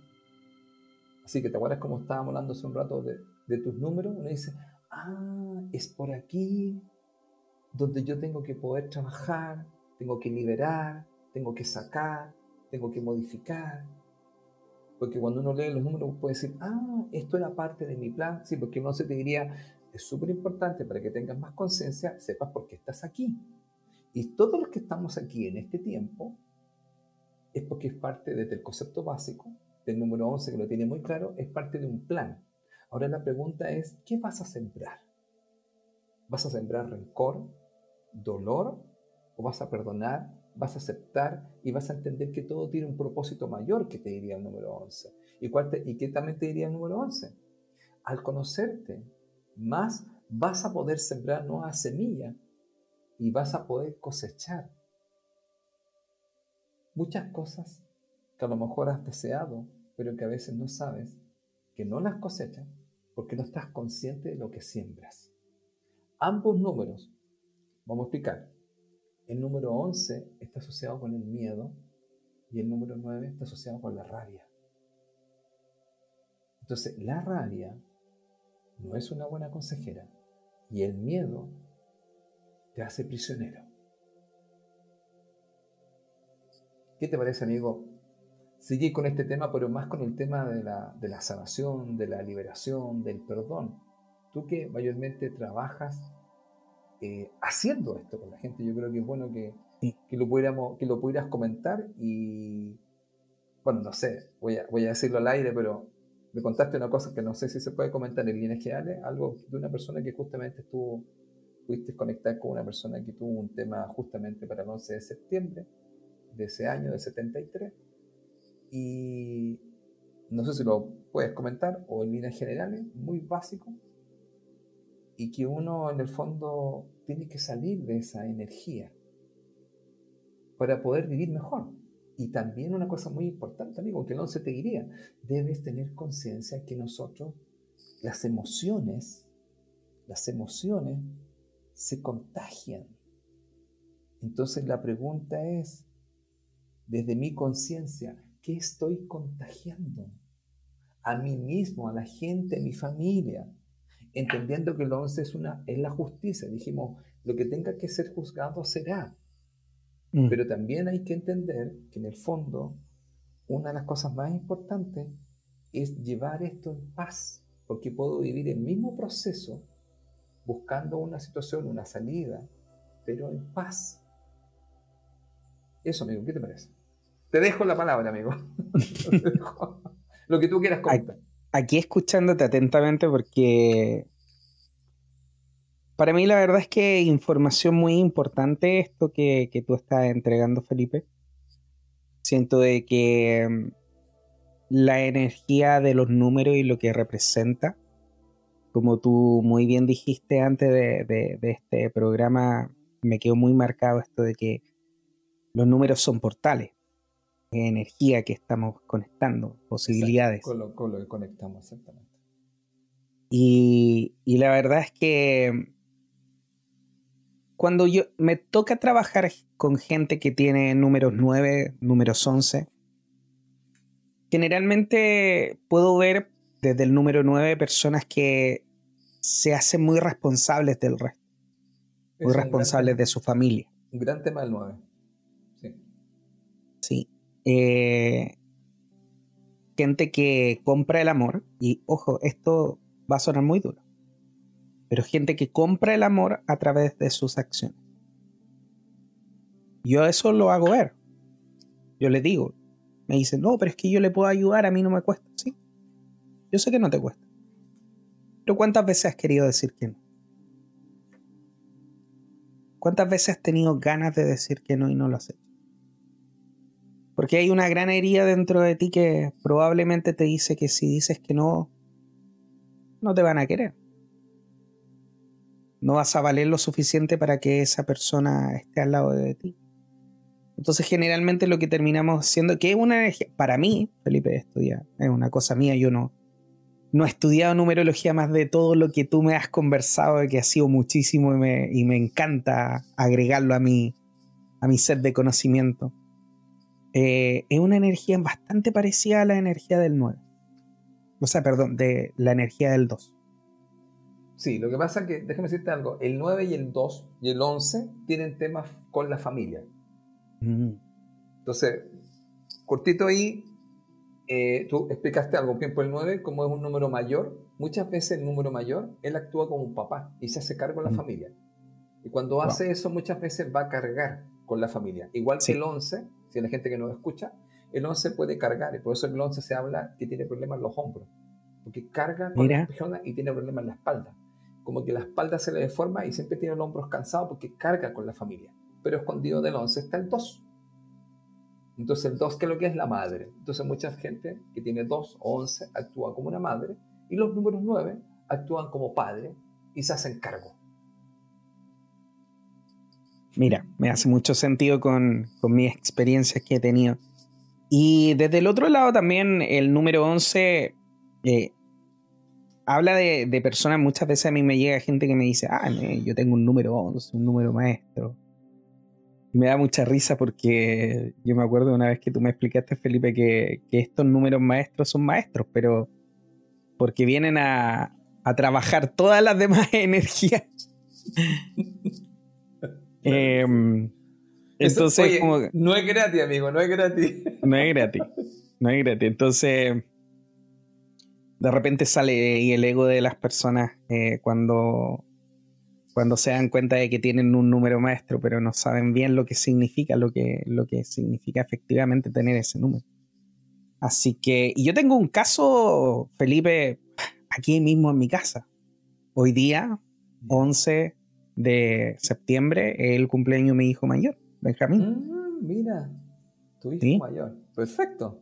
Así que te acuerdas como estábamos hablando hace un rato de, tus números, uno dice, ah, es por aquí donde yo tengo que poder trabajar, tengo que liberar, tengo que sacar, tengo que modificar. Porque cuando uno lee los números puede decir, ah, esto era parte de mi plan. Sí, porque uno se te diría, es súper importante para que tengas más conciencia, sepas por qué estás aquí. Y todos los que estamos aquí en este tiempo es porque es parte desde el concepto básico del número 11, que lo tiene muy claro, es parte de un plan. Ahora la pregunta es, ¿qué vas a sembrar? ¿Vas a sembrar rencor, dolor? ¿O vas a perdonar? ¿Vas a aceptar? Y vas a entender que todo tiene un propósito mayor que te diría el número 11. ¿Y, cuál ¿Y qué también te diría el número 11? Al conocerte más, vas a poder sembrar nuevas semillas y vas a poder cosechar muchas cosas que a lo mejor has deseado, pero que a veces no sabes, que no las cosechas porque no estás consciente de lo que siembras. Ambos números, vamos a explicar, el número 11 está asociado con el miedo y el número 9 está asociado con la rabia. Entonces, la rabia no es una buena consejera y el miedo te hace prisionero. ¿Qué te parece, amigo? Seguir con este tema, pero más con el tema de la, de la sanación, de la liberación, del perdón. Tú que mayormente trabajas eh, haciendo esto con la gente, yo creo que es bueno que, que, lo, pudiéramos, que lo pudieras comentar y, bueno, no sé, voy a, voy a decirlo al aire, pero me contaste una cosa que no sé si se puede comentar en líneas generales, algo de una persona que justamente estuvo, pudiste conectar con una persona que tuvo un tema justamente para el 11 de septiembre de ese año, de 73, y no sé si lo puedes comentar o en líneas generales, muy básico, y que uno en el fondo tiene que salir de esa energía para poder vivir mejor. Y también una cosa muy importante, amigo, que no se te diría, debes tener conciencia que nosotros, las emociones, las emociones se contagian. Entonces la pregunta es, desde mi conciencia, ¿qué estoy contagiando? A mí mismo, a la gente, a mi familia, entendiendo que el 11 es, una, es la justicia. Dijimos, lo que tenga que ser juzgado será. Mm. Pero también hay que entender que en el fondo una de las cosas más importantes es llevar esto en paz, porque puedo vivir el mismo proceso buscando una situación, una salida, pero en paz. Eso, amigo, ¿qué te parece? Te dejo la palabra, amigo. <laughs> Lo que tú quieras comentar. Aquí escuchándote atentamente porque para mí la verdad es que información muy importante esto que, tú estás entregando, Felipe. Siento de que mm, la energía de los números y lo que representa, como tú muy bien dijiste antes de, este programa, me quedó muy marcado esto de que los números son portales, energía que estamos conectando, posibilidades. con, lo, que conectamos, exactamente. Y, y la verdad es que cuando yo me toca trabajar con gente que tiene números 9, números 11, generalmente puedo ver desde el número 9 personas que se hacen muy responsables del resto, muy responsables de su familia. Un gran tema del 9. Sí. Sí. Eh, gente que compra el amor, y ojo, esto va a sonar muy duro pero gente que compra el amor a través de sus acciones. Yo eso lo hago ver. Yo le digo, me dicen, no, pero es que yo le puedo ayudar, a mí no me cuesta. Sí, yo sé que no te cuesta. Pero ¿cuántas veces has querido decir que no? ¿Cuántas veces has tenido ganas de decir que no y no lo has hecho? Porque hay una gran herida dentro de ti que probablemente te dice que si dices que no, no te van a querer no vas a valer lo suficiente para que esa persona esté al lado de ti. Entonces generalmente lo que terminamos haciendo, que es una para mí, Felipe, estudia, es una cosa mía, yo no, no he estudiado numerología más de todo lo que tú me has conversado, que ha sido muchísimo y me, encanta agregarlo a mi, a mi set de conocimiento. Eh, es una energía bastante parecida a la energía del 9. O sea, perdón, de la energía del 2. Sí, lo que pasa es que, déjame decirte algo, el 9 y el 2 y el 11 tienen temas con la familia. Mm. Entonces, cortito ahí, eh, tú explicaste algo, ejemplo, el 9, como es un número mayor, muchas veces el número mayor, él actúa como un papá y se hace cargo de la mm. familia. Y cuando hace eso, muchas veces va a cargar con la familia. Igual que el 11, si hay la gente que no escucha, el 11 puede cargar, y por eso el 11 se habla que tiene problemas en los hombros, porque carga con la persona y tiene problemas en la espalda como que la espalda se le deforma y siempre tiene los hombros cansados porque carga con la familia. Pero escondido del 11 está el 2. Entonces 2, ¿qué es lo que es la madre? Entonces mucha gente que tiene 2 o 11 actúa como una madre y los números 9 actúan como padre y se hacen cargo. Mira, me hace mucho sentido con, con mis experiencias que he tenido. Y desde el otro lado también el número 11 eh, habla de, personas, muchas veces a mí me llega gente que me dice, ah, yo tengo un número 11, un número maestro. Me da mucha risa porque yo me acuerdo de una vez que tú me explicaste, Felipe, que, estos números maestros son maestros, pero porque vienen a, trabajar todas las demás <laughs> energías. <laughs> Em, entonces, no es gratis, amigo, no es gratis. <laughs> No es gratis, no es gratis. Entonces, de repente sale el ego de las personas eh, cuando cuando se dan cuenta de que tienen un número maestro, pero no saben bien lo que significa, lo que, lo que significa efectivamente tener ese número. Así que, y yo tengo un caso, Felipe, aquí mismo en mi casa. Hoy día, 11 de septiembre, es el cumpleaños de mi hijo mayor, Benjamín. Mm, mira, tu hijo mayor. Perfecto.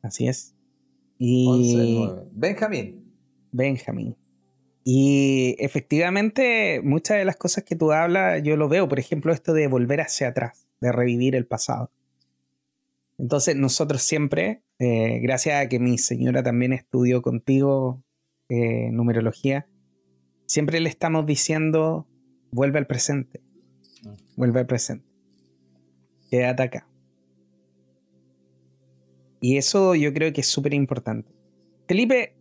Así es. Y... Benjamín. Benjamín. Y efectivamente, muchas de las cosas que tú hablas, yo lo veo, por ejemplo, esto de volver hacia atrás, de revivir el pasado. Entonces, nosotros siempre, eh, gracias a que mi señora también estudió contigo eh, numerología, siempre le estamos diciendo, vuelve al presente, vuelve al presente, quédate acá. Y eso yo creo que es súper importante. Felipe,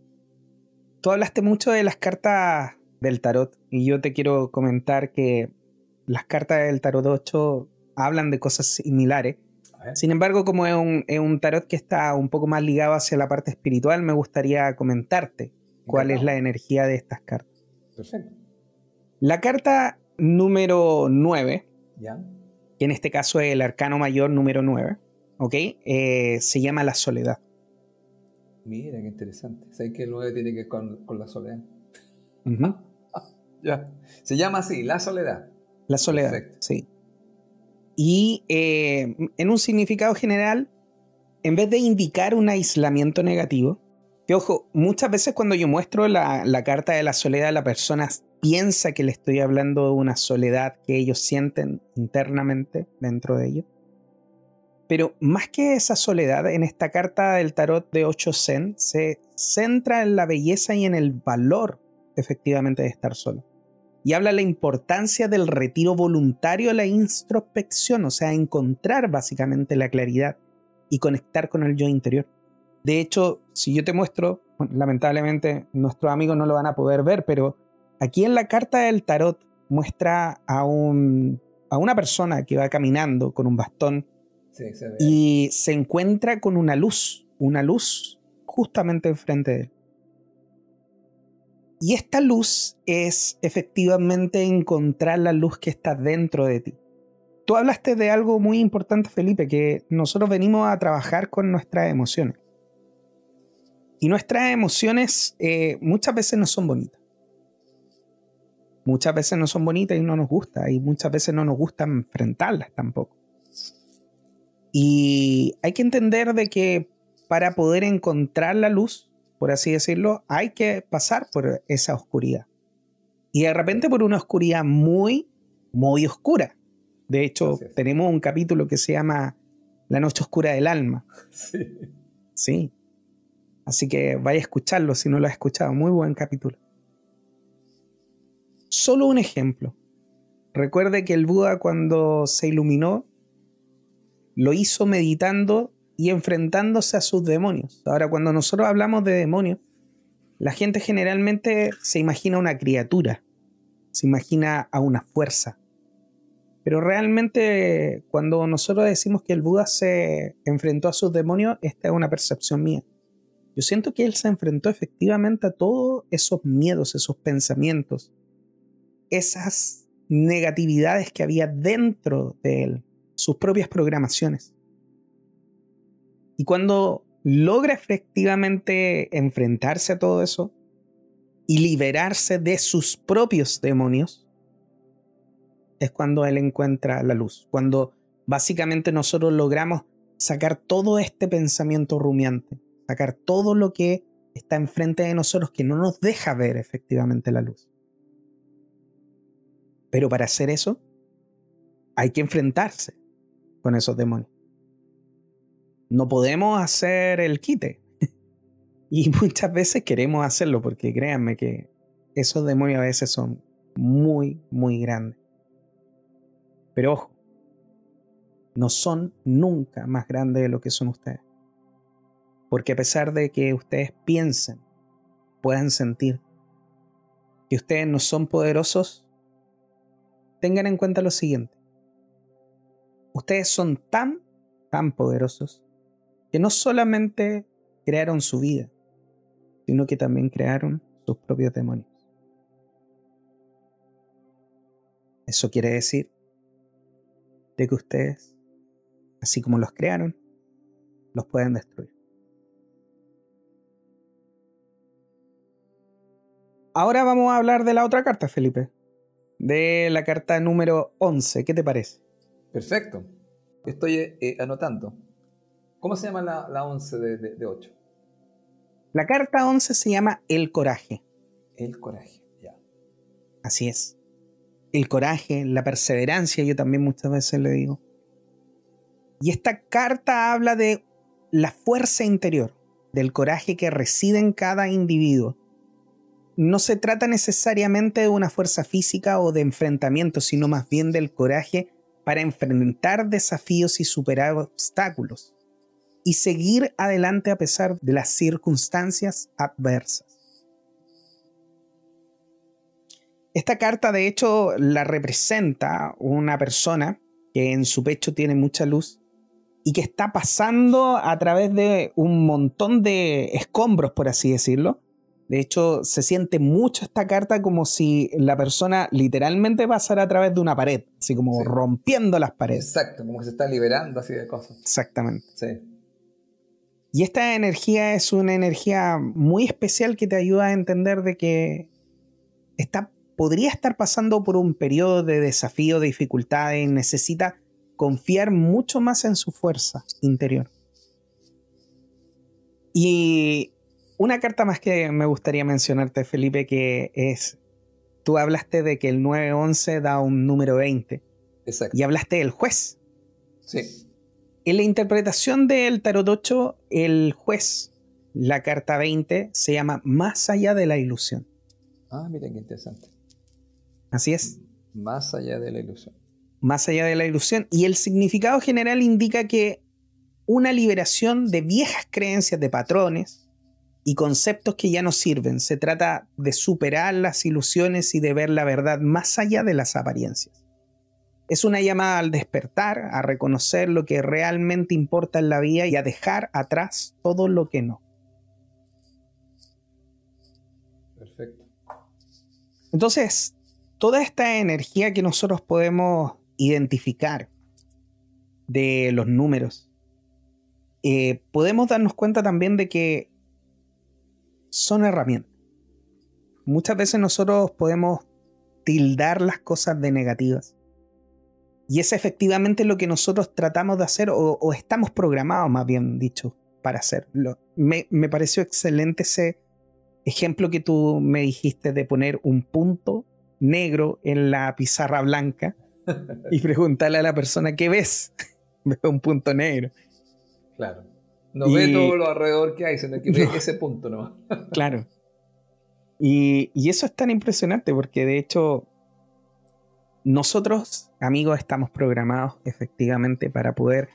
Tú hablaste mucho de las cartas del tarot y yo te quiero comentar que las cartas del tarot 8 hablan de cosas similares. Sin embargo, como es un, tarot que está un poco más ligado hacia la parte espiritual, me gustaría comentarte cuál es la energía de estas cartas. Perfecto. La carta número 9, que en este caso es el arcano mayor número 9, ¿ok? Eh, se llama la soledad. Mira, qué interesante. ¿Sabes que el 9 tiene que ver con, la soledad? <laughs> ya. Se llama así, la soledad. La soledad, sí. Y eh, en un significado general, en vez de indicar un aislamiento negativo, que ojo, muchas veces cuando yo muestro la, la carta de la soledad, la persona piensa que le estoy hablando de una soledad que ellos sienten internamente dentro de ellos. Pero más que esa soledad, en esta carta del tarot de 8 Zen se centra en la belleza y en el valor efectivamente de estar solo. Y habla la importancia del retiro voluntario la introspección, o sea, encontrar básicamente la claridad y conectar con el yo interior. De hecho, si yo te muestro, lamentablemente nuestros amigos no lo van a poder ver, pero aquí en la carta del tarot muestra a, un, a una persona que va caminando con un bastón y se encuentra con una luz, una luz justamente enfrente de él. Y esta luz es efectivamente encontrar la luz que está dentro de ti. Tú hablaste de algo muy importante, Felipe, que nosotros venimos a trabajar con nuestras emociones. Y nuestras emociones eh, muchas veces no son bonitas. Muchas veces no son bonitas y no nos gusta. Y muchas veces no nos gusta enfrentarlas tampoco. Y hay que entender de que para poder encontrar la luz, por así decirlo, hay que pasar por esa oscuridad. Y de repente por una oscuridad muy, muy oscura. De hecho, tenemos un capítulo que se llama La noche oscura del alma. <laughs> Sí. Sí. Así que vaya a escucharlo si no lo has escuchado. Muy buen capítulo. Solo un ejemplo. Recuerde que el Buda cuando se iluminó lo hizo meditando y enfrentándose a sus demonios. Ahora, cuando nosotros hablamos de demonios, la gente generalmente se imagina una criatura, se imagina a una fuerza. Pero realmente cuando nosotros decimos que el Buda se enfrentó a sus demonios, esta es una percepción mía. Yo siento que él se enfrentó efectivamente a todos esos miedos, esos pensamientos, esas negatividades que había dentro de él sus propias programaciones. Y cuando logra efectivamente enfrentarse a todo eso y liberarse de sus propios demonios, es cuando él encuentra la luz, cuando básicamente nosotros logramos sacar todo este pensamiento rumiante, sacar todo lo que está enfrente de nosotros que no nos deja ver efectivamente la luz. Pero para hacer eso, hay que enfrentarse con esos demonios. No podemos hacer el quite. <laughs> y muchas veces queremos hacerlo porque créanme que esos demonios a veces son muy, muy grandes. Pero ojo, no son nunca más grandes de lo que son ustedes. Porque a pesar de que ustedes piensen, puedan sentir que ustedes no son poderosos, tengan en cuenta lo siguiente. Ustedes son tan, tan poderosos que no solamente crearon su vida, sino que también crearon sus propios demonios. Eso quiere decir de que ustedes, así como los crearon, los pueden destruir. Ahora vamos a hablar de la otra carta, Felipe. De la carta número 11. ¿Qué te parece? Perfecto. Estoy eh, anotando. ¿Cómo se llama la, 11 de, 8? La carta 11 se llama El Coraje. El Coraje, ya. Así es. El coraje, la perseverancia, yo también muchas veces le digo. Y esta carta habla de la fuerza interior, del coraje que reside en cada individuo no se trata necesariamente de una fuerza física o de enfrentamiento, sino más bien del coraje para enfrentar desafíos y superar obstáculos y seguir adelante a pesar de las circunstancias adversas. Esta carta de hecho la representa una persona que en su pecho tiene mucha luz y que está pasando a través de un montón de escombros, por así decirlo, de hecho, se siente mucho esta carta como si la persona literalmente pasara a través de una pared, así como rompiendo las paredes. Exacto, como que se está liberando así de cosas. Exactamente. Sí. Y esta energía es una energía muy especial que te ayuda a entender de que está, podría estar pasando por un periodo de desafío, de dificultades, necesita confiar mucho más en su fuerza interior. Y una carta más que me gustaría mencionarte, Felipe, que es, tú hablaste de que el 911 da un número 20. Exacto. Y hablaste del juez. Sí. En la interpretación del tarot 8, el juez, la carta 20, se llama Más allá de la ilusión. Ah, miren qué interesante. Así es. Más allá de la ilusión. Más allá de la ilusión. Y el significado general indica que una liberación de viejas creencias, de patrones, y conceptos que ya no sirven. Se trata de superar las ilusiones y de ver la verdad más allá de las apariencias. Es una llamada al despertar, a reconocer lo que realmente importa en la vida y a dejar atrás todo lo que no. Perfecto. Entonces, toda esta energía que nosotros podemos identificar de los números, eh, podemos darnos cuenta también de que son herramientas. Muchas veces nosotros podemos tildar las cosas de negativas. Y es efectivamente lo que nosotros tratamos de hacer o, estamos programados, más bien dicho, para hacerlo. Me, me pareció excelente ese ejemplo que tú me dijiste de poner un punto negro en la pizarra blanca y preguntarle a la persona, ¿qué ves? <laughs> Veo un punto negro. Claro. No ve todo lo alrededor que hay, sino que ve ese punto ¿no? <laughs> claro. Y, y, eso es tan impresionante porque de hecho nosotros, amigos, estamos programados efectivamente para poder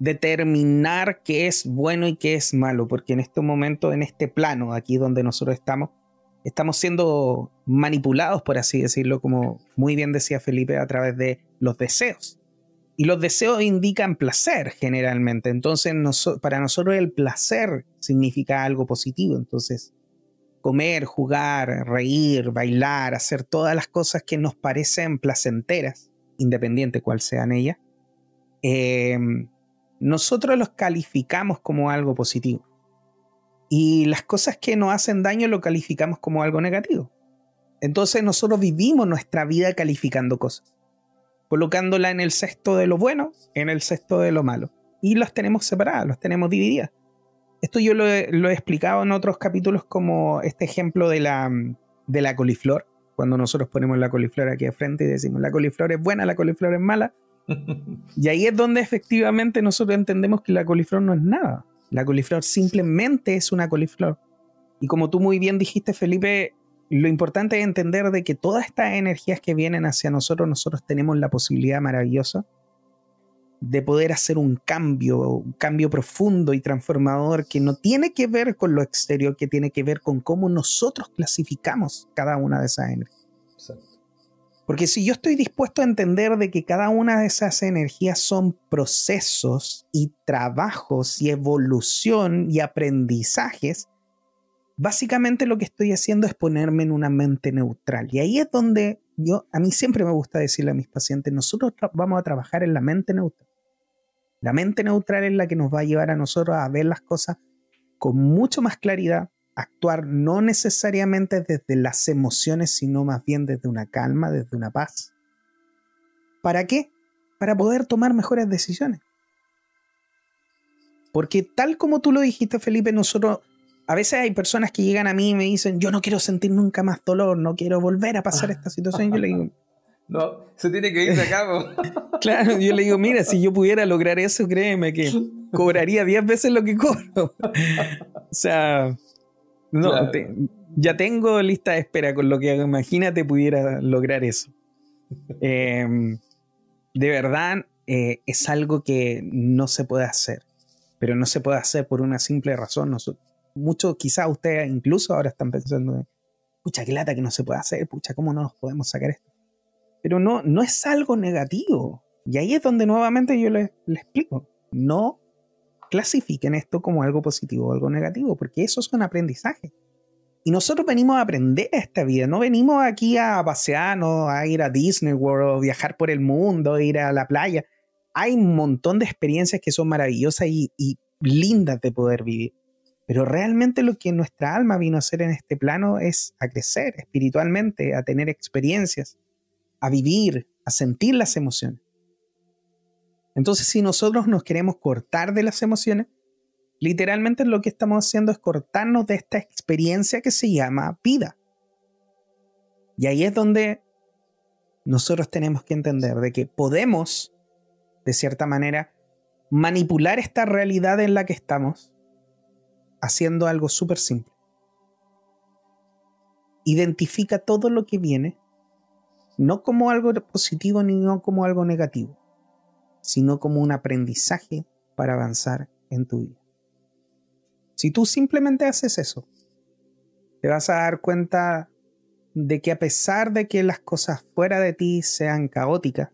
determinar qué es bueno y qué es malo, porque en este momento, en este plano, aquí donde nosotros estamos, estamos siendo manipulados, por así decirlo, como muy bien decía Felipe, a través de los deseos. Y los deseos indican placer generalmente. Entonces, para nosotros el placer significa algo positivo. Entonces, comer, jugar, reír, bailar, hacer todas las cosas que nos parecen placenteras, independiente cuál sean ellas, em, nosotros los calificamos como algo positivo. Y las cosas que nos hacen daño lo calificamos como algo negativo. Entonces nosotros vivimos nuestra vida calificando cosas colocándola en el cesto de lo bueno, en el cesto de lo malo. Y las tenemos separadas, las tenemos divididas. Esto yo lo he, explicado en otros capítulos como este ejemplo de la, de la coliflor. Cuando nosotros ponemos la coliflor aquí de frente y decimos la coliflor es buena, la coliflor es mala. <laughs> y ahí es donde efectivamente nosotros entendemos que la coliflor no es nada. La coliflor simplemente es una coliflor. Y como tú muy bien dijiste, Felipe, lo importante es entender de que todas estas energías que vienen hacia nosotros, nosotros tenemos la posibilidad maravillosa de poder hacer un cambio, un cambio profundo y transformador que no tiene que ver con lo exterior, que tiene que ver con cómo nosotros clasificamos cada una de esas energías. Porque si yo estoy dispuesto a entender de que cada una de esas energías son procesos y trabajos y evolución y aprendizajes, básicamente lo que estoy haciendo es ponerme en una mente neutral. Y ahí es donde yo, a mí siempre me gusta decirle a mis pacientes, nosotros vamos a trabajar en la mente neutral. La mente neutral es la que nos va a llevar a nosotros a ver las cosas con mucho más claridad, actuar no necesariamente desde las emociones, sino más bien desde una calma, desde una paz. ¿Para qué? Para poder tomar mejores decisiones. Porque tal como tú lo dijiste, Felipe, nosotros, a veces hay personas que llegan a mí y me dicen, yo no quiero sentir nunca más dolor, no quiero volver a pasar esta situación. Yo le digo, <laughs> no, se tiene que ir de cabo. <laughs> claro, yo le digo, mira, si yo pudiera lograr eso, créeme que cobraría 10 veces lo que cobro. o sea, no, ya tengo lista de espera con lo que imagínate pudiera lograr eso. Em, de verdad, eh, es algo que no se puede hacer, pero no se puede hacer por una simple razón. Muchos, quizás ustedes incluso ahora están pensando, pucha, qué lata que no se puede hacer, pucha, ¿cómo no nos podemos sacar esto? Pero no, no es algo negativo. Y ahí es donde nuevamente yo les, explico. No clasifiquen esto como algo positivo o algo negativo, porque eso es un aprendizaje. Y nosotros venimos a aprender esta vida, no venimos aquí a pasearnos, a ir a Disney World, viajar por el mundo, ir a la playa. Hay un montón de experiencias que son maravillosas y lindas de poder vivir. Pero realmente lo que nuestra alma vino a hacer en este plano es a crecer espiritualmente, a tener experiencias, a vivir, a sentir las emociones. Entonces, si nosotros nos queremos cortar de las emociones, literalmente lo que estamos haciendo es cortarnos de esta experiencia que se llama vida. Y ahí es donde nosotros tenemos que entender de que podemos, de cierta manera, manipular esta realidad en la que estamos haciendo algo súper simple. Identifica todo lo que viene, no como algo positivo ni no como algo negativo sino como un aprendizaje para avanzar en tu vida. Si tú simplemente haces eso, te vas a dar cuenta de que a pesar de que las cosas fuera de ti sean caóticas,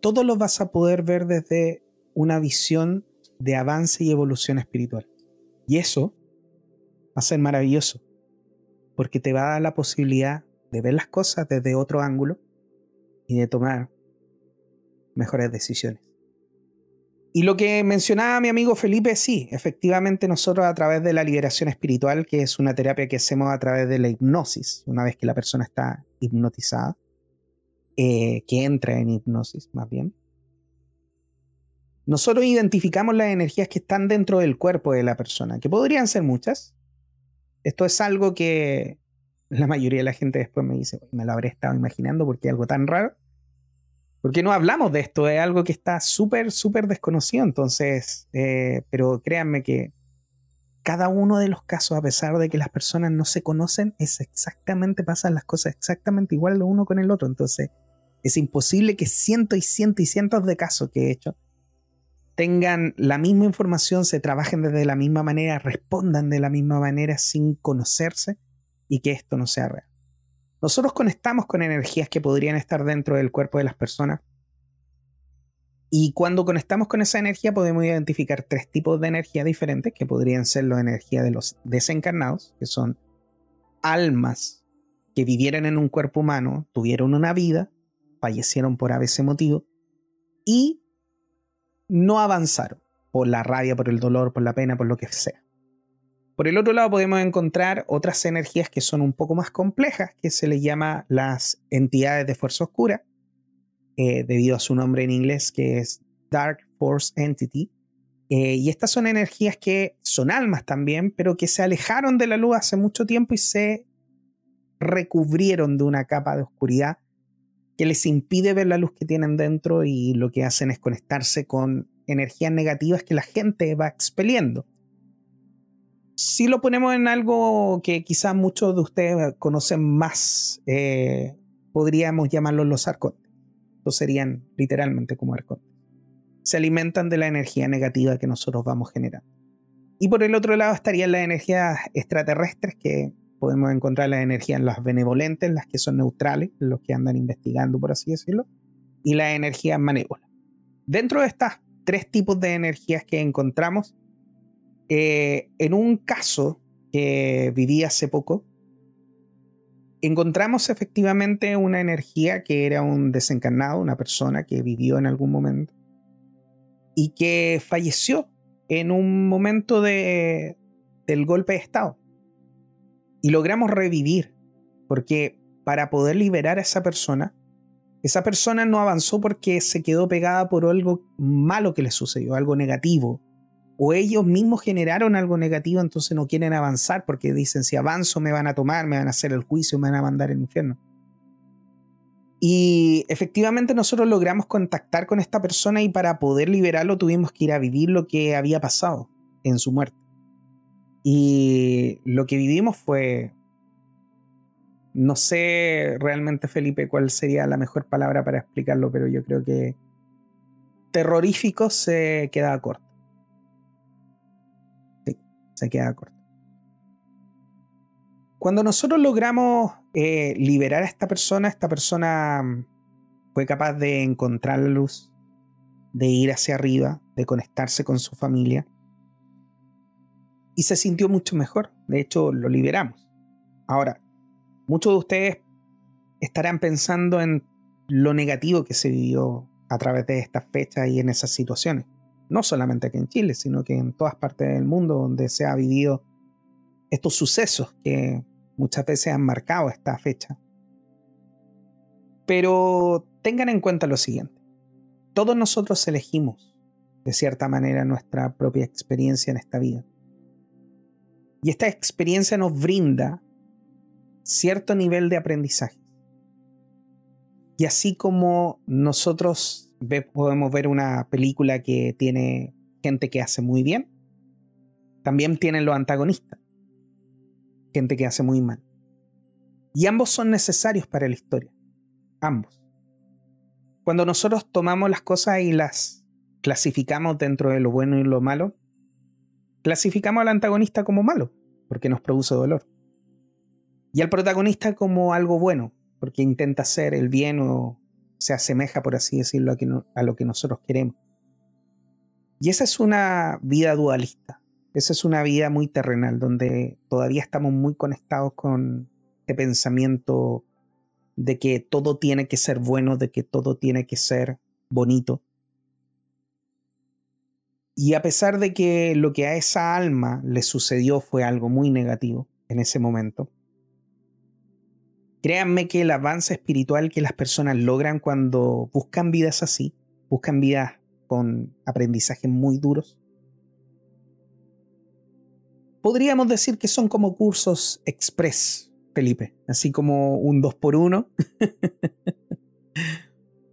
todo lo vas a poder ver desde una visión de avance y evolución espiritual. Y eso va a ser maravilloso, porque te va a dar la posibilidad de ver las cosas desde otro ángulo y de tomar mejores decisiones. Y lo que mencionaba mi amigo Felipe, sí, efectivamente nosotros a través de la liberación espiritual, que es una terapia que hacemos a través de la hipnosis, una vez que la persona está hipnotizada, eh, que entra en hipnosis más bien, nosotros identificamos las energías que están dentro del cuerpo de la persona, que podrían ser muchas. Esto es algo que la mayoría de la gente después me dice, me lo habré estado imaginando porque es algo tan raro. Porque no hablamos de esto, es algo que está súper, súper desconocido. Entonces, eh, pero créanme que cada uno de los casos, a pesar de que las personas no se conocen, es exactamente, pasan las cosas exactamente igual lo uno con el otro. Entonces, es imposible que cientos y cientos y cientos de casos que he hecho tengan la misma información, se trabajen desde la misma manera, respondan de la misma manera sin conocerse y que esto no sea real. Nosotros conectamos con energías que podrían estar dentro del cuerpo de las personas. Y cuando conectamos con esa energía podemos identificar tres tipos de energía diferentes, que podrían ser la energía de los desencarnados, que son almas que vivieron en un cuerpo humano, tuvieron una vida, fallecieron por ese motivo y no avanzaron por la rabia, por el dolor, por la pena, por lo que sea. Por el otro lado podemos encontrar otras energías que son un poco más complejas, que se les llama las entidades de fuerza oscura, eh, debido a su nombre en inglés que es Dark Force Entity. Eh, y estas son energías que son almas también, pero que se alejaron de la luz hace mucho tiempo y se recubrieron de una capa de oscuridad que les impide ver la luz que tienen dentro y lo que hacen es conectarse con energías negativas que la gente va expeliendo si lo ponemos en algo que quizás muchos de ustedes conocen más, eh, podríamos llamarlo los arcontes. estos serían literalmente como arcontes. Se alimentan de la energía negativa que nosotros vamos generando. Y por el otro lado estarían las energías extraterrestres que podemos encontrar las energías las benevolentes, las que son neutrales, los que andan investigando, por así decirlo, y las energías malévolas. Dentro de estas tres tipos de energías que encontramos, eh, en un caso que viví hace poco, encontramos efectivamente una energía que era un desencarnado, una persona que vivió en algún momento y que falleció en un momento de, del golpe de Estado. Y logramos revivir, porque para poder liberar a esa persona, esa persona no avanzó porque se quedó pegada por algo malo que le sucedió, algo negativo, o ellos mismos generaron algo negativo, entonces no quieren avanzar porque dicen, si avanzo me van a tomar, me van a hacer el juicio, me van a mandar al infierno. Y efectivamente nosotros logramos contactar con esta persona y para poder liberarlo tuvimos que ir a vivir lo que había pasado en su muerte. Y lo que vivimos fue, no sé realmente Felipe cuál sería la mejor palabra para explicarlo, pero yo creo que terrorífico se queda corto se queda corto. Cuando nosotros logramos eh, liberar a esta persona, esta persona mm, fue capaz de encontrar la luz, de ir hacia arriba, de conectarse con su familia. Y se sintió mucho mejor. De hecho, lo liberamos. Ahora, muchos de ustedes estarán pensando en lo negativo que se vivió a través de estas fechas y en esas situaciones no solamente aquí en Chile, sino que en todas partes del mundo donde se ha vivido estos sucesos que muchas veces han marcado esta fecha. Pero tengan en cuenta lo siguiente, todos nosotros elegimos de cierta manera nuestra propia experiencia en esta vida. Y esta experiencia nos brinda cierto nivel de aprendizaje. Y así como nosotros podemos ver una película que tiene gente que hace muy bien. También tienen los antagonistas. Gente que hace muy mal. Y ambos son necesarios para la historia. Ambos. Cuando nosotros tomamos las cosas y las clasificamos dentro de lo bueno y lo malo, clasificamos al antagonista como malo, porque nos produce dolor. Y al protagonista como algo bueno, porque intenta hacer el bien o se asemeja, por así decirlo, a, lo que nosotros queremos. Y esa es una vida dualista, esa es una vida muy terrenal, donde todavía estamos muy conectados con este pensamiento de que todo tiene que ser bueno, de que todo tiene que ser bonito. Y a pesar de que lo que a esa alma le sucedió fue algo muy negativo en ese momento, Créanme que el avance espiritual que las personas logran cuando buscan vidas así, buscan vidas con aprendizajes muy duros, podríamos decir que son como cursos express, Felipe, así como un 2 por 1 <laughs>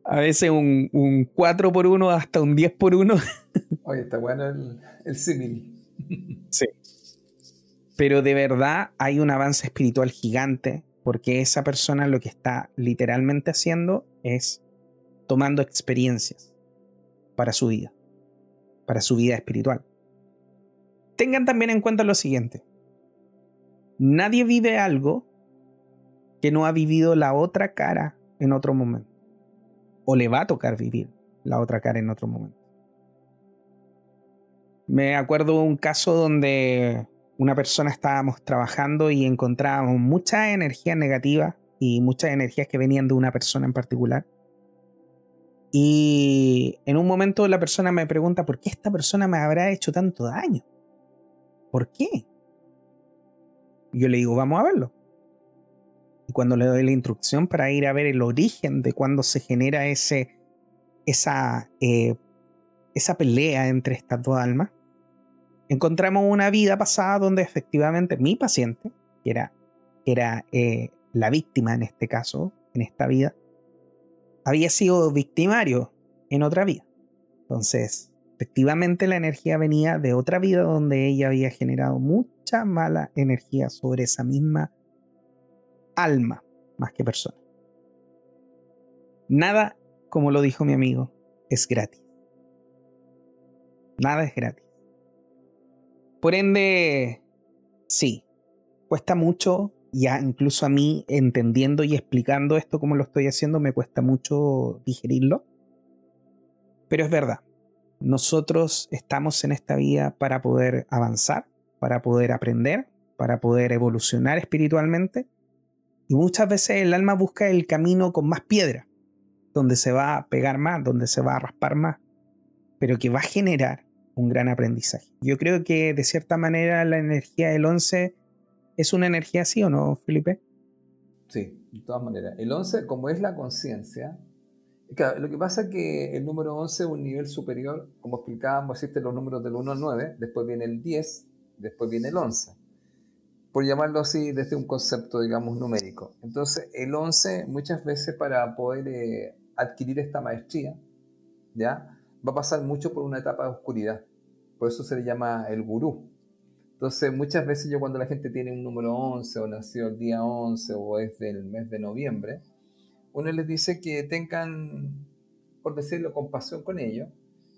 A veces un, un 4 por 1 hasta un 10 por 1 <laughs> Oye, está bueno el, el símil. sí. Pero de verdad hay un avance espiritual gigante porque esa persona lo que está literalmente haciendo es tomando experiencias para su vida, para su vida espiritual. Tengan también en cuenta lo siguiente. Nadie vive algo que no ha vivido la otra cara en otro momento. O le va a tocar vivir la otra cara en otro momento. Me acuerdo un caso donde una persona estábamos trabajando y encontrábamos mucha energía negativa y muchas energías que venían de una persona en particular. Y en un momento la persona me pregunta, ¿por qué esta persona me habrá hecho tanto daño? ¿Por qué? Yo le digo, vamos a verlo. Y cuando le doy la instrucción para ir a ver el origen de cuando se genera ese, esa, eh, esa pelea entre estas dos almas, encontramos una vida pasada donde efectivamente mi paciente, que era, era eh, la víctima en este caso, en esta vida, había sido victimario en otra vida. Entonces, efectivamente la energía venía de otra vida donde ella había generado mucha mala energía sobre esa misma alma, más que persona. Nada como lo dijo mi amigo, es gratis. Nada es gratis. Por ende, sí, cuesta mucho, ya incluso a mí entendiendo y explicando esto como lo estoy haciendo, me cuesta mucho digerirlo. Pero es verdad, nosotros estamos en esta vida para poder avanzar, para poder aprender, para poder evolucionar espiritualmente. Y muchas veces el alma busca el camino con más piedra, donde se va a pegar más, donde se va a raspar más, pero que va a generar un gran aprendizaje. Yo creo que de cierta manera la energía del 11 es una energía así o no, Felipe? Sí, de todas maneras. El 11, como es la conciencia, lo que pasa es que el número 11 es un nivel superior, como explicábamos, existen los números del 1 al 9, después viene el 10, después viene el 11, por llamarlo así desde un concepto, digamos, numérico. Entonces, el 11 muchas veces para poder eh, adquirir esta maestría, ¿ya? Va a pasar mucho por una etapa de oscuridad, por eso se le llama el gurú. Entonces, muchas veces yo cuando la gente tiene un número 11 o nació el día 11 o es del mes de noviembre, uno les dice que tengan, por decirlo, compasión con ellos,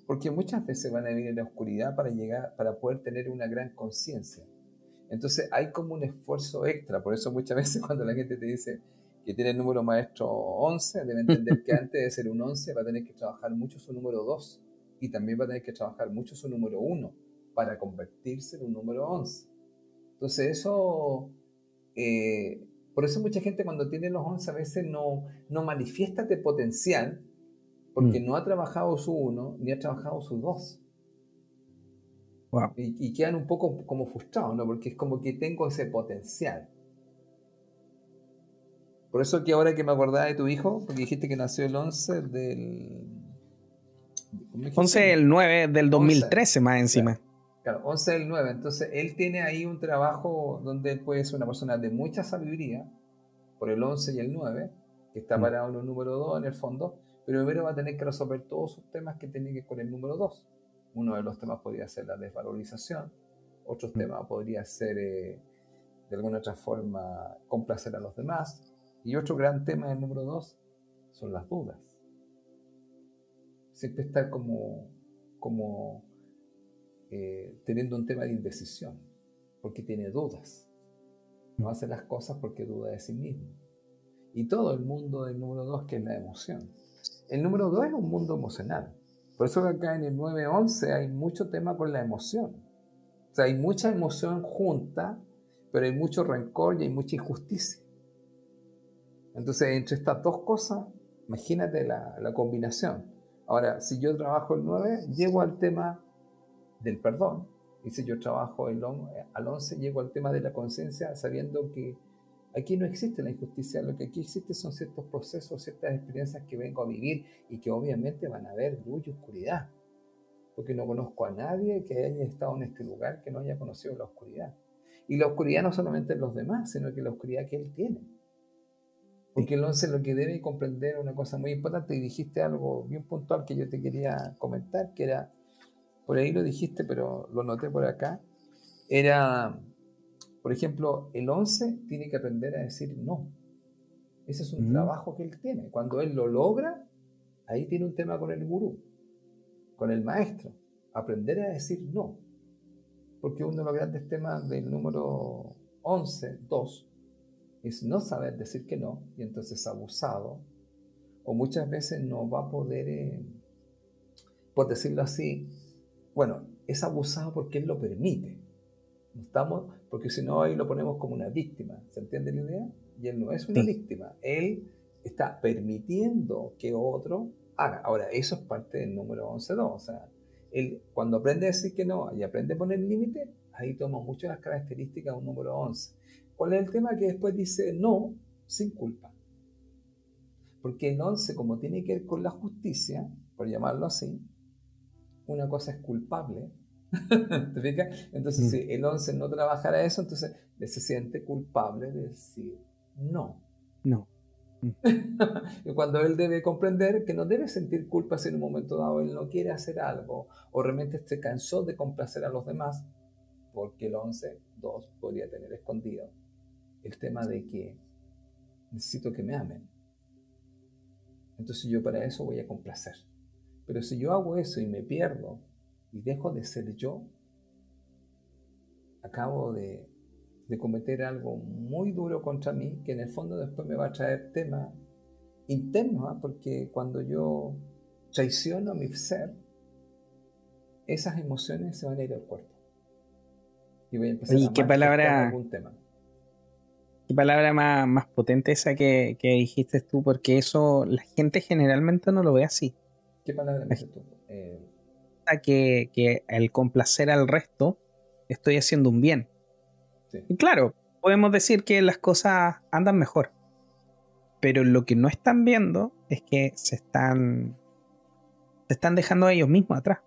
porque muchas veces van a vivir en la oscuridad para llegar, para poder tener una gran conciencia. Entonces hay como un esfuerzo extra, por eso muchas veces <laughs> cuando la gente te dice que tiene el número maestro 11, debe entender que antes de ser un 11 va a tener que trabajar mucho su número 2 y también va a tener que trabajar mucho su número 1 para convertirse en un número 11. Entonces eso eh, por eso mucha gente cuando tiene los 11 a veces no, no manifiesta este potencial porque mm. no ha trabajado su 1 ni ha trabajado su 2. Y, quedan un poco como frustrados, ¿no? Porque es como que tengo ese potencial. Por eso que ahora que me acordaba de tu hijo, porque dijiste que nació el 11 del... 11 del 9 del 2013 más encima. Claro, 11 del 9. Entonces, él tiene ahí un trabajo donde él puede ser una persona de mucha sabiduría, por el 11 y el 9, que está mm. parado en el número 2 en el fondo, pero primero va a tener que resolver todos sus temas que tienen que ver con el número 2. Uno de los temas podría ser la desvalorización, otro mm. tema podría ser, eh, de alguna otra forma, complacer a los demás, y otro gran tema del número 2 son las dudas. Siempre estar como, como eh, teniendo un tema de indecisión, porque tiene dudas. No hace las cosas porque duda de sí mismo. Y todo el mundo del número 2, que es la emoción. El número 2 es un mundo emocional. Por eso acá en el 9-11 hay mucho tema con la emoción. O sea, hay mucha emoción junta, pero hay mucho rencor y hay mucha injusticia. Entonces, entre estas dos cosas, imagínate la, la combinación. Ahora, si yo trabajo el 9, llego al tema del perdón. Y si yo trabajo el al 11, llego al tema de la conciencia sabiendo que aquí no existe la injusticia, lo que aquí existe son ciertos procesos, ciertas experiencias que vengo a vivir y que obviamente van a haber luz y oscuridad. Porque no conozco a nadie que haya estado en este lugar que no haya conocido la oscuridad. Y la oscuridad no solamente en los demás, sino que la oscuridad que él tiene. Porque el 11 lo que debe comprender una cosa muy importante, y dijiste algo bien puntual que yo te quería comentar, que era por ahí lo dijiste, pero lo noté por acá, era, por ejemplo, el 11 tiene que aprender a decir no. Ese es un trabajo que él tiene. Cuando él lo logra, ahí tiene un tema con el gurú, con el maestro. Aprender a decir no. Porque uno de los grandes temas del número 11, 2, es no saber decir que no y entonces abusado. O muchas veces no va a poder, eh, por decirlo así, bueno, es abusado porque él lo permite. No estamos, porque si no, ahí lo ponemos como una víctima. ¿Se entiende la idea? Y él no es una víctima. Él está permitiendo que otro haga. Ahora, eso es parte del número 11.2. O sea, él cuando aprende a decir que no y aprende a poner límite, ahí toma muchas las características de un número 11. ¿Cuál es el tema? Que después dice no sin culpa. Porque el 11, como tiene que ver con la justicia, por llamarlo así, una cosa es culpable. <laughs> ¿Te fijas? Entonces, mm. si el 11 no trabajara eso, entonces se siente culpable de decir no. No. Mm. <laughs> y cuando él debe comprender que no debe sentir culpa si en un momento dado él no quiere hacer algo o realmente se cansó de complacer a los demás, porque el 11, 2 podría tener escondido el tema de que necesito que me amen. Entonces yo para eso voy a complacer. Pero si yo hago eso y me pierdo y dejo de ser yo, acabo de, cometer algo muy duro contra mí que en el fondo después me va a traer temas internos, ¿ah? porque cuando yo traiciono a mi ser, esas emociones se van a ir al cuerpo. Y voy a empezar a qué palabra, algún tema. Qué palabra más, más potente esa que, que, dijiste tú, porque eso la gente generalmente no lo ve así. ¿Qué palabra dices tú? Eh, que, que al complacer al resto estoy haciendo un bien. Y claro, podemos decir que las cosas andan mejor. Pero lo que no están viendo es que se están, se están dejando a ellos mismos atrás.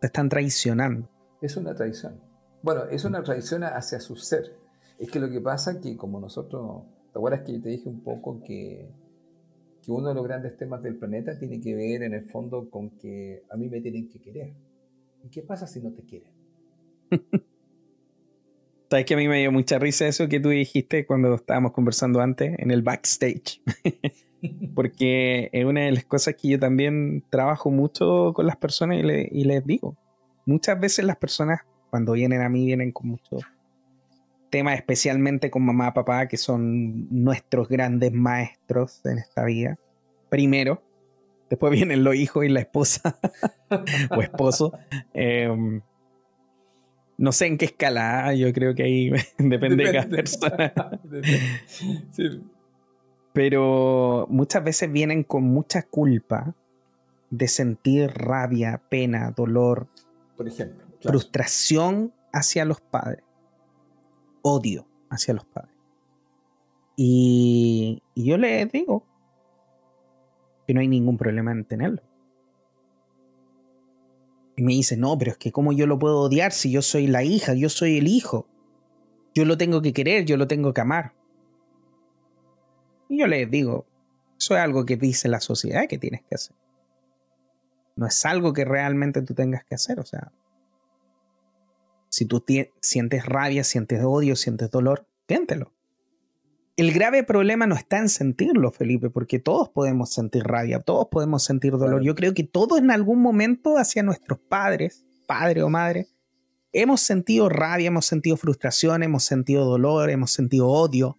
Se están traicionando. Es una traición. Bueno, es una traición hacia su ser. Es que lo que pasa es que como nosotros, ¿te acuerdas que te dije un poco que, que uno de los grandes temas del planeta tiene que ver en el fondo con que a mí me tienen que querer? ¿Y qué pasa si no te quieren? <laughs> Sabes que a mí me dio mucha risa eso que tú dijiste cuando estábamos conversando antes en el backstage. <laughs> Porque es una de las cosas que yo también trabajo mucho con las personas y, les digo. Muchas veces las personas cuando vienen a mí vienen con muchos temas, especialmente con mamá, papá, que son nuestros grandes maestros en esta vida. Primero, después vienen los hijos y la esposa <laughs> o esposo. Em, no sé en qué escala, yo creo que ahí <laughs> depende, de cada persona. <laughs> Pero muchas veces vienen con mucha culpa de sentir rabia, pena, dolor, por ejemplo, frustración hacia los padres, odio hacia los padres. Y, yo les digo que no hay ningún problema en tenerlo. Y me dice, no, pero es que ¿cómo yo lo puedo odiar si yo soy la hija, yo soy el hijo? Yo lo tengo que querer, yo lo tengo que amar. Y yo le digo, eso es algo que dice la sociedad que tienes que hacer. No es algo que realmente tú tengas que hacer. O sea, si tú sientes rabia, sientes odio, sientes dolor, siéntelo. El grave problema no está en sentirlo, Felipe, porque todos podemos sentir rabia, todos podemos sentir dolor. Yo creo que todos en algún momento hacia nuestros padres, padre o madre, hemos sentido rabia, hemos sentido frustración, hemos sentido dolor, hemos sentido odio.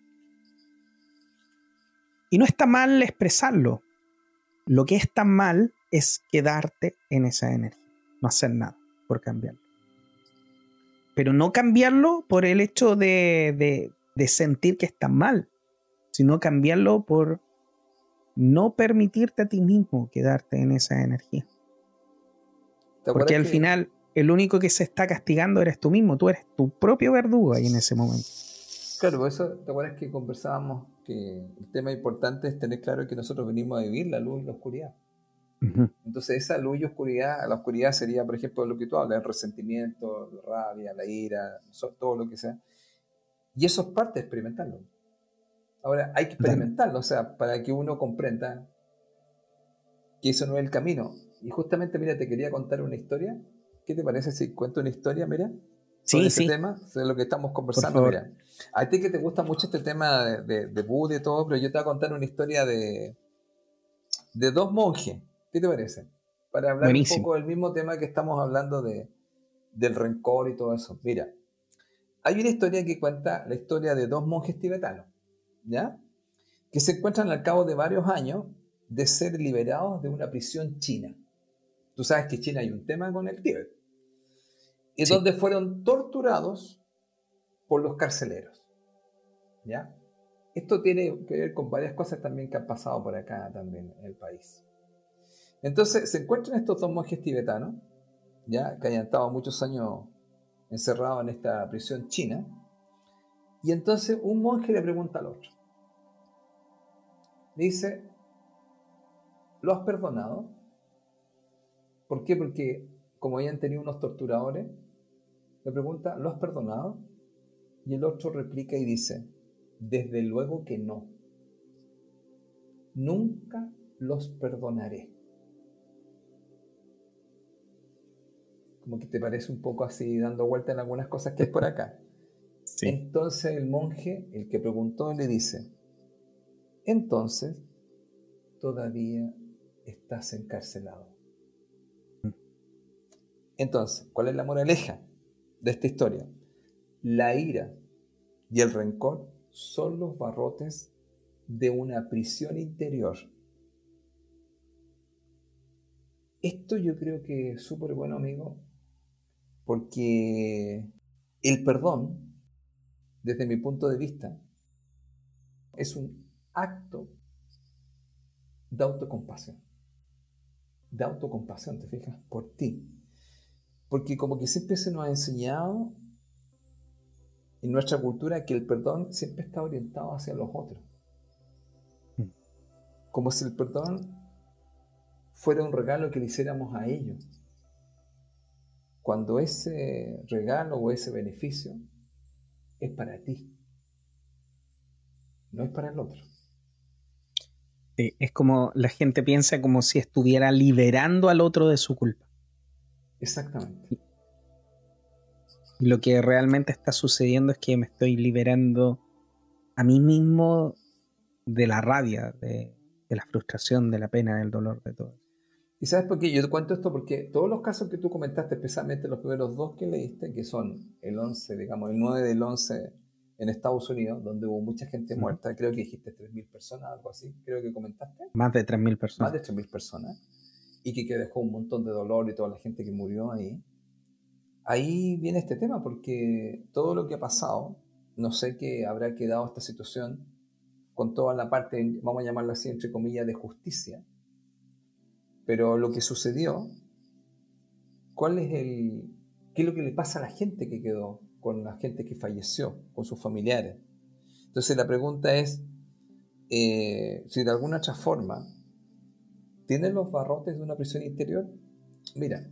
Y no está mal expresarlo. Lo que está mal es quedarte en esa energía, no hacer nada por cambiarlo. Pero no cambiarlo por el hecho de, de sentir que está mal, sino cambiarlo por no permitirte a ti mismo quedarte en esa energía. Porque al final el único que se está castigando eres tú mismo, tú eres tu propio verdugo ahí en ese momento. Claro, por eso te acuerdas que conversábamos que el tema importante es tener claro que nosotros venimos a vivir la luz y la oscuridad. Entonces esa luz y oscuridad, la oscuridad sería, por ejemplo, lo que tú hablas, el resentimiento, la rabia, la ira, todo lo que sea. Y eso es parte de experimentarlo. Ahora, hay que experimentarlo, o sea, para que uno comprenda que eso no es el camino. Y justamente, mira, te quería contar una historia. ¿Qué te parece si cuento una historia, mira? Sí, ese tema, de lo que estamos conversando, mira. A ti que te gusta mucho este tema de, de, Buda y todo, pero yo te voy a contar una historia de, de dos monjes. ¿Qué te parece? Para hablar un poco del mismo tema que estamos hablando de, del rencor y todo eso. Mira, hay una historia que cuenta la historia de dos monjes tibetanos, ¿ya? Que se encuentran al cabo de varios años de ser liberados de una prisión china. Tú sabes que China hay un tema con el Tíbet. Y donde fueron torturados por los carceleros. ¿Ya? Esto tiene que ver con varias cosas también que han pasado por acá también en el país. Entonces se encuentran estos dos monjes tibetanos, ya que hayan estado muchos años encerrado en esta prisión china. Y entonces un monje le pregunta al otro. dice, ¿lo has perdonado? ¿Por qué? Porque como habían tenido unos torturadores, le pregunta, ¿lo has perdonado? Y el otro replica y dice, desde luego que no. Nunca los perdonaré. Como que te parece un poco así dando vuelta en algunas cosas que es por acá. Entonces el monje, el que preguntó, le dice, entonces, todavía estás encarcelado. Entonces, ¿cuál es la moraleja de esta historia? La ira y el rencor son los barrotes de una prisión interior. Esto yo creo que es súper bueno, amigo, porque el perdón, desde mi punto de vista, es un acto de autocompasión. De autocompasión, ¿te fijas? Por ti. Porque como que siempre se nos ha enseñado en nuestra cultura que el perdón siempre está orientado hacia los otros. Hmm. Como si el perdón fuera un regalo que le hiciéramos a ellos. Cuando ese regalo o ese beneficio es para ti, no es para el otro. es como la gente piensa como si estuviera liberando al otro de su culpa. Exactamente. Y lo que realmente está sucediendo es que me estoy liberando a mí mismo de la rabia, de, la frustración, de la pena, del dolor, de todo. ¿Y sabes por qué? Yo te cuento esto porque todos los casos que tú comentaste, especialmente los primeros dos que leíste, que son el 11, digamos, el 9 del 11 en Estados Unidos, donde hubo mucha gente muerta, creo que dijiste 3.000 personas, algo así, creo que comentaste. Más de 3.000 personas. Más de 3.000 personas. Y que, que dejó un montón de dolor y toda la gente que murió ahí ahí viene este tema, porque todo lo que ha pasado, no sé qué habrá quedado esta situación con toda la parte, vamos a llamarla así, entre comillas, de justicia. Pero lo que sucedió, ¿cuál es el, qué es lo que le pasa a la gente que quedó, con la gente que falleció, con sus familiares? Entonces la pregunta es, eh, si de alguna otra forma tienen los barrotes de una prisión interior. Mira,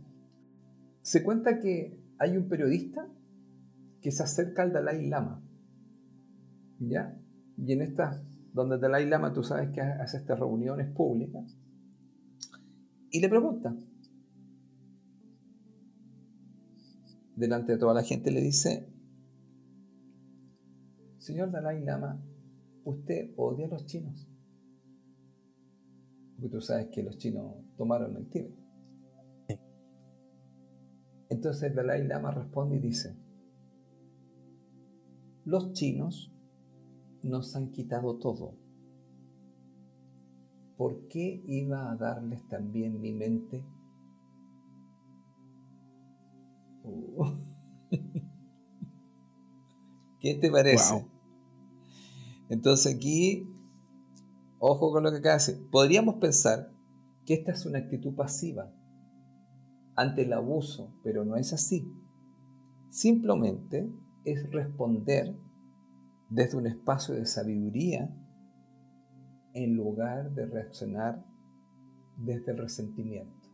se cuenta que hay un periodista que se acerca al Dalai Lama. ¿Ya? Y en esta, donde Dalai Lama, tú sabes que hace estas reuniones públicas, y le pregunta, delante de toda la gente, le dice, Señor Dalai Lama, ¿usted odia a los chinos? Porque tú sabes que los chinos tomaron el Tíbet. Entonces Dalai Lama responde y dice, los chinos nos han quitado todo. ¿Por qué iba a darles también mi mente? Uh. <laughs> ¿Qué te parece? Entonces aquí, ojo con lo que acá hace. Podríamos pensar que esta es una actitud pasiva ante el abuso, pero no es así. Simplemente es responder desde un espacio de sabiduría en lugar de reaccionar desde el resentimiento.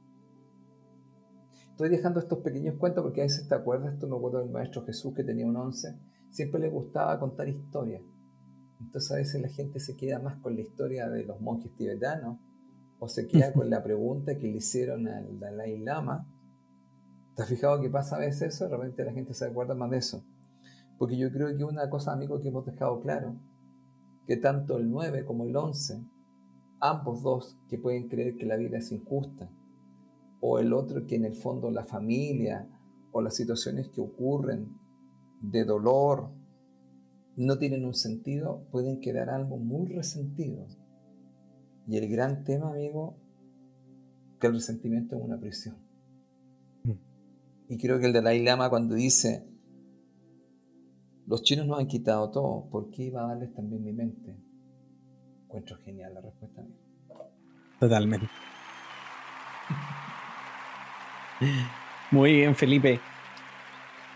Estoy dejando estos pequeños cuentos porque a veces te acuerdas, tú me acuerdo del maestro Jesús que tenía un once, siempre le gustaba contar historias. Entonces a veces la gente se queda más con la historia de los monjes tibetanos o se queda con la pregunta que le hicieron al Dalai Lama ¿Te has fijado que pasa a veces eso? De repente la gente se acuerda más de eso. Porque yo creo que una cosa, amigo, que hemos dejado claro, que tanto el 9 como el 11, ambos dos que pueden creer que la vida es injusta, o el otro que en el fondo la familia o las situaciones que ocurren de dolor no tienen un sentido, pueden quedar algo muy resentido. Y el gran tema, amigo, que el resentimiento es una prisión. Y creo que el Dalai Lama cuando dice, los chinos nos han quitado todo, ¿por qué iba a darles también mi mente? Encuentro genial la respuesta. Totalmente. Muy bien, Felipe.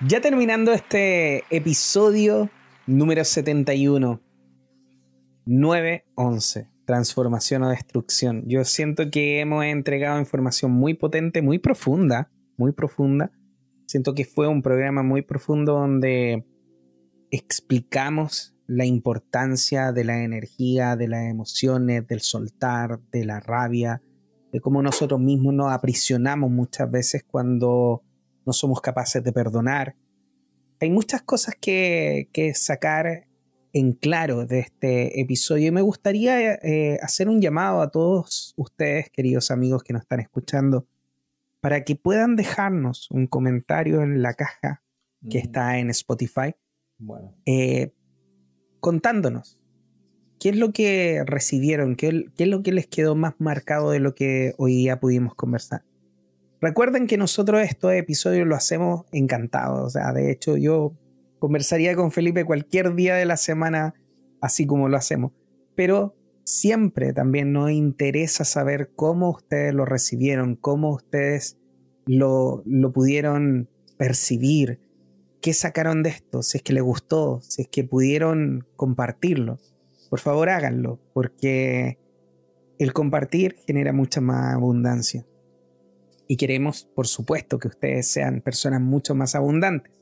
Ya terminando este episodio número 71, 9-11, transformación o destrucción. Yo siento que hemos entregado información muy potente, muy profunda, muy profunda, Siento que fue un programa muy profundo donde explicamos la importancia de la energía, de las emociones, del soltar, de la rabia, de cómo nosotros mismos nos aprisionamos muchas veces cuando no somos capaces de perdonar. Hay muchas cosas que, que sacar en claro de este episodio. Y me gustaría eh, hacer un llamado a todos ustedes, queridos amigos que nos están escuchando, para que puedan dejarnos un comentario en la caja que está en Spotify, eh, contándonos qué es lo que recibieron, qué, qué es lo que les quedó más marcado de lo que hoy día pudimos conversar. Recuerden que nosotros estos episodios lo hacemos encantados. O sea, de hecho, yo conversaría con Felipe cualquier día de la semana, así como lo hacemos. Pero siempre también nos interesa saber cómo ustedes lo recibieron, cómo ustedes lo, lo pudieron percibir, qué sacaron de esto, si es que les gustó, si es que pudieron compartirlo. Por favor, háganlo, porque el compartir genera mucha más abundancia y queremos, por supuesto, que ustedes sean personas mucho más abundantes.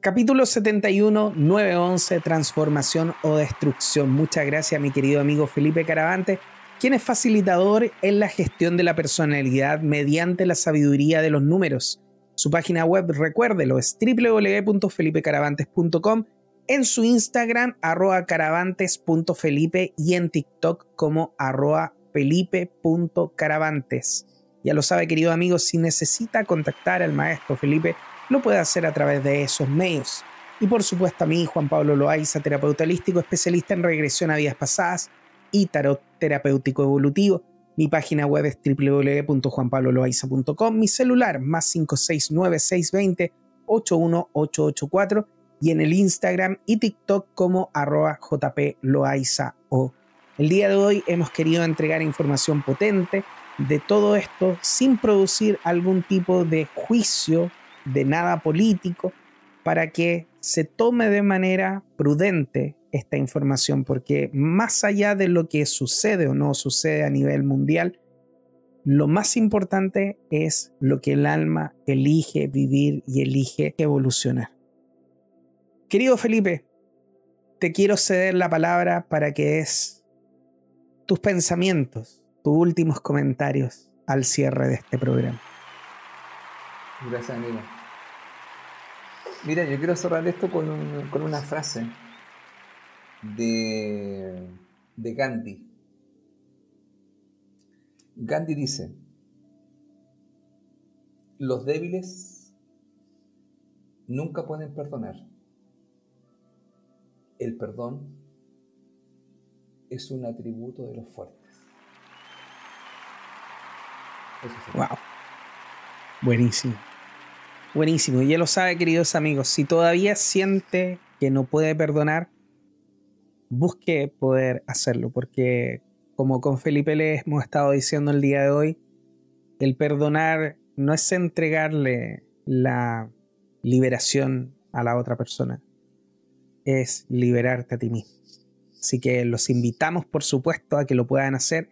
Capítulo 71, 911, transformación o destrucción. Muchas gracias mi querido amigo Felipe Caravante, quien es facilitador en la gestión de la personalidad mediante la sabiduría de los números. Su página web, recuérdelo, es www.felipecaravantes.com, en su Instagram, arroba caravantes.felipe y en TikTok como arroba felipe.caravantes. Ya lo sabe, querido amigo, si necesita contactar al maestro Felipe, lo puede hacer a través de esos medios. Y por supuesto a mí, Juan Pablo Loaiza, terapeuta holístico, especialista en regresión a vidas pasadas y tarot terapéutico evolutivo. Mi página web es www.juanpabloloaiza.com, mi celular más 569 81884 y en el Instagram y TikTok como arroba jploaiza o. El día de hoy hemos querido entregar información potente de todo esto sin producir algún tipo de juicio de nada político para que se tome de manera prudente esta información, porque más allá de lo que sucede o no sucede a nivel mundial, lo más importante es lo que el alma elige vivir y elige evolucionar. Querido Felipe, te quiero ceder la palabra para que es tus pensamientos, tus últimos comentarios al cierre de este programa. Gracias, amigo. Mira, yo quiero cerrar esto con, una frase de, de Gandhi. Gandhi dice, los débiles nunca pueden perdonar. El perdón es un atributo de los fuertes. Wow. Buenísimo. Buenísimo. Y ya lo sabe, queridos amigos, si todavía siente que no puede perdonar, busque poder hacerlo, porque como con Felipe le hemos estado diciendo el día de hoy, el perdonar no es entregarle la liberación a la otra persona, es liberarte a ti mismo. Así que los invitamos, por supuesto, a que lo puedan hacer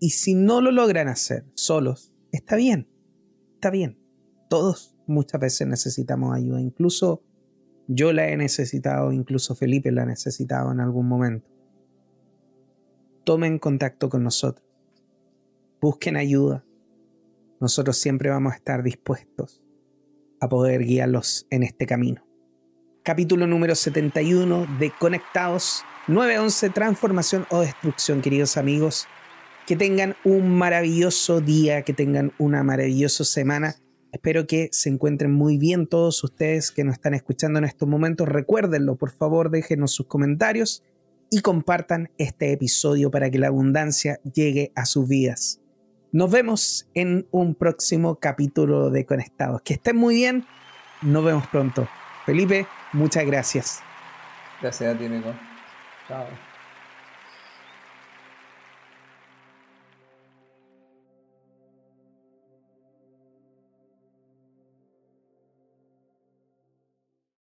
y si no lo logran hacer solos, está bien, está bien. Todos muchas veces necesitamos ayuda. Incluso yo la he necesitado, incluso Felipe la ha necesitado en algún momento. Tomen contacto con nosotros. Busquen ayuda. Nosotros siempre vamos a estar dispuestos a poder guiarlos en este camino. Capítulo número 71 de Conectados 911 Transformación o Destrucción, queridos amigos. Que tengan un maravilloso día, que tengan una maravillosa semana. Espero que se encuentren muy bien todos ustedes que nos están escuchando en estos momentos. Recuérdenlo, por favor, déjenos sus comentarios y compartan este episodio para que la abundancia llegue a sus vidas. Nos vemos en un próximo capítulo de Conectados. Que estén muy bien. Nos vemos pronto. Felipe, muchas gracias. Gracias a ti, Nico. Chao.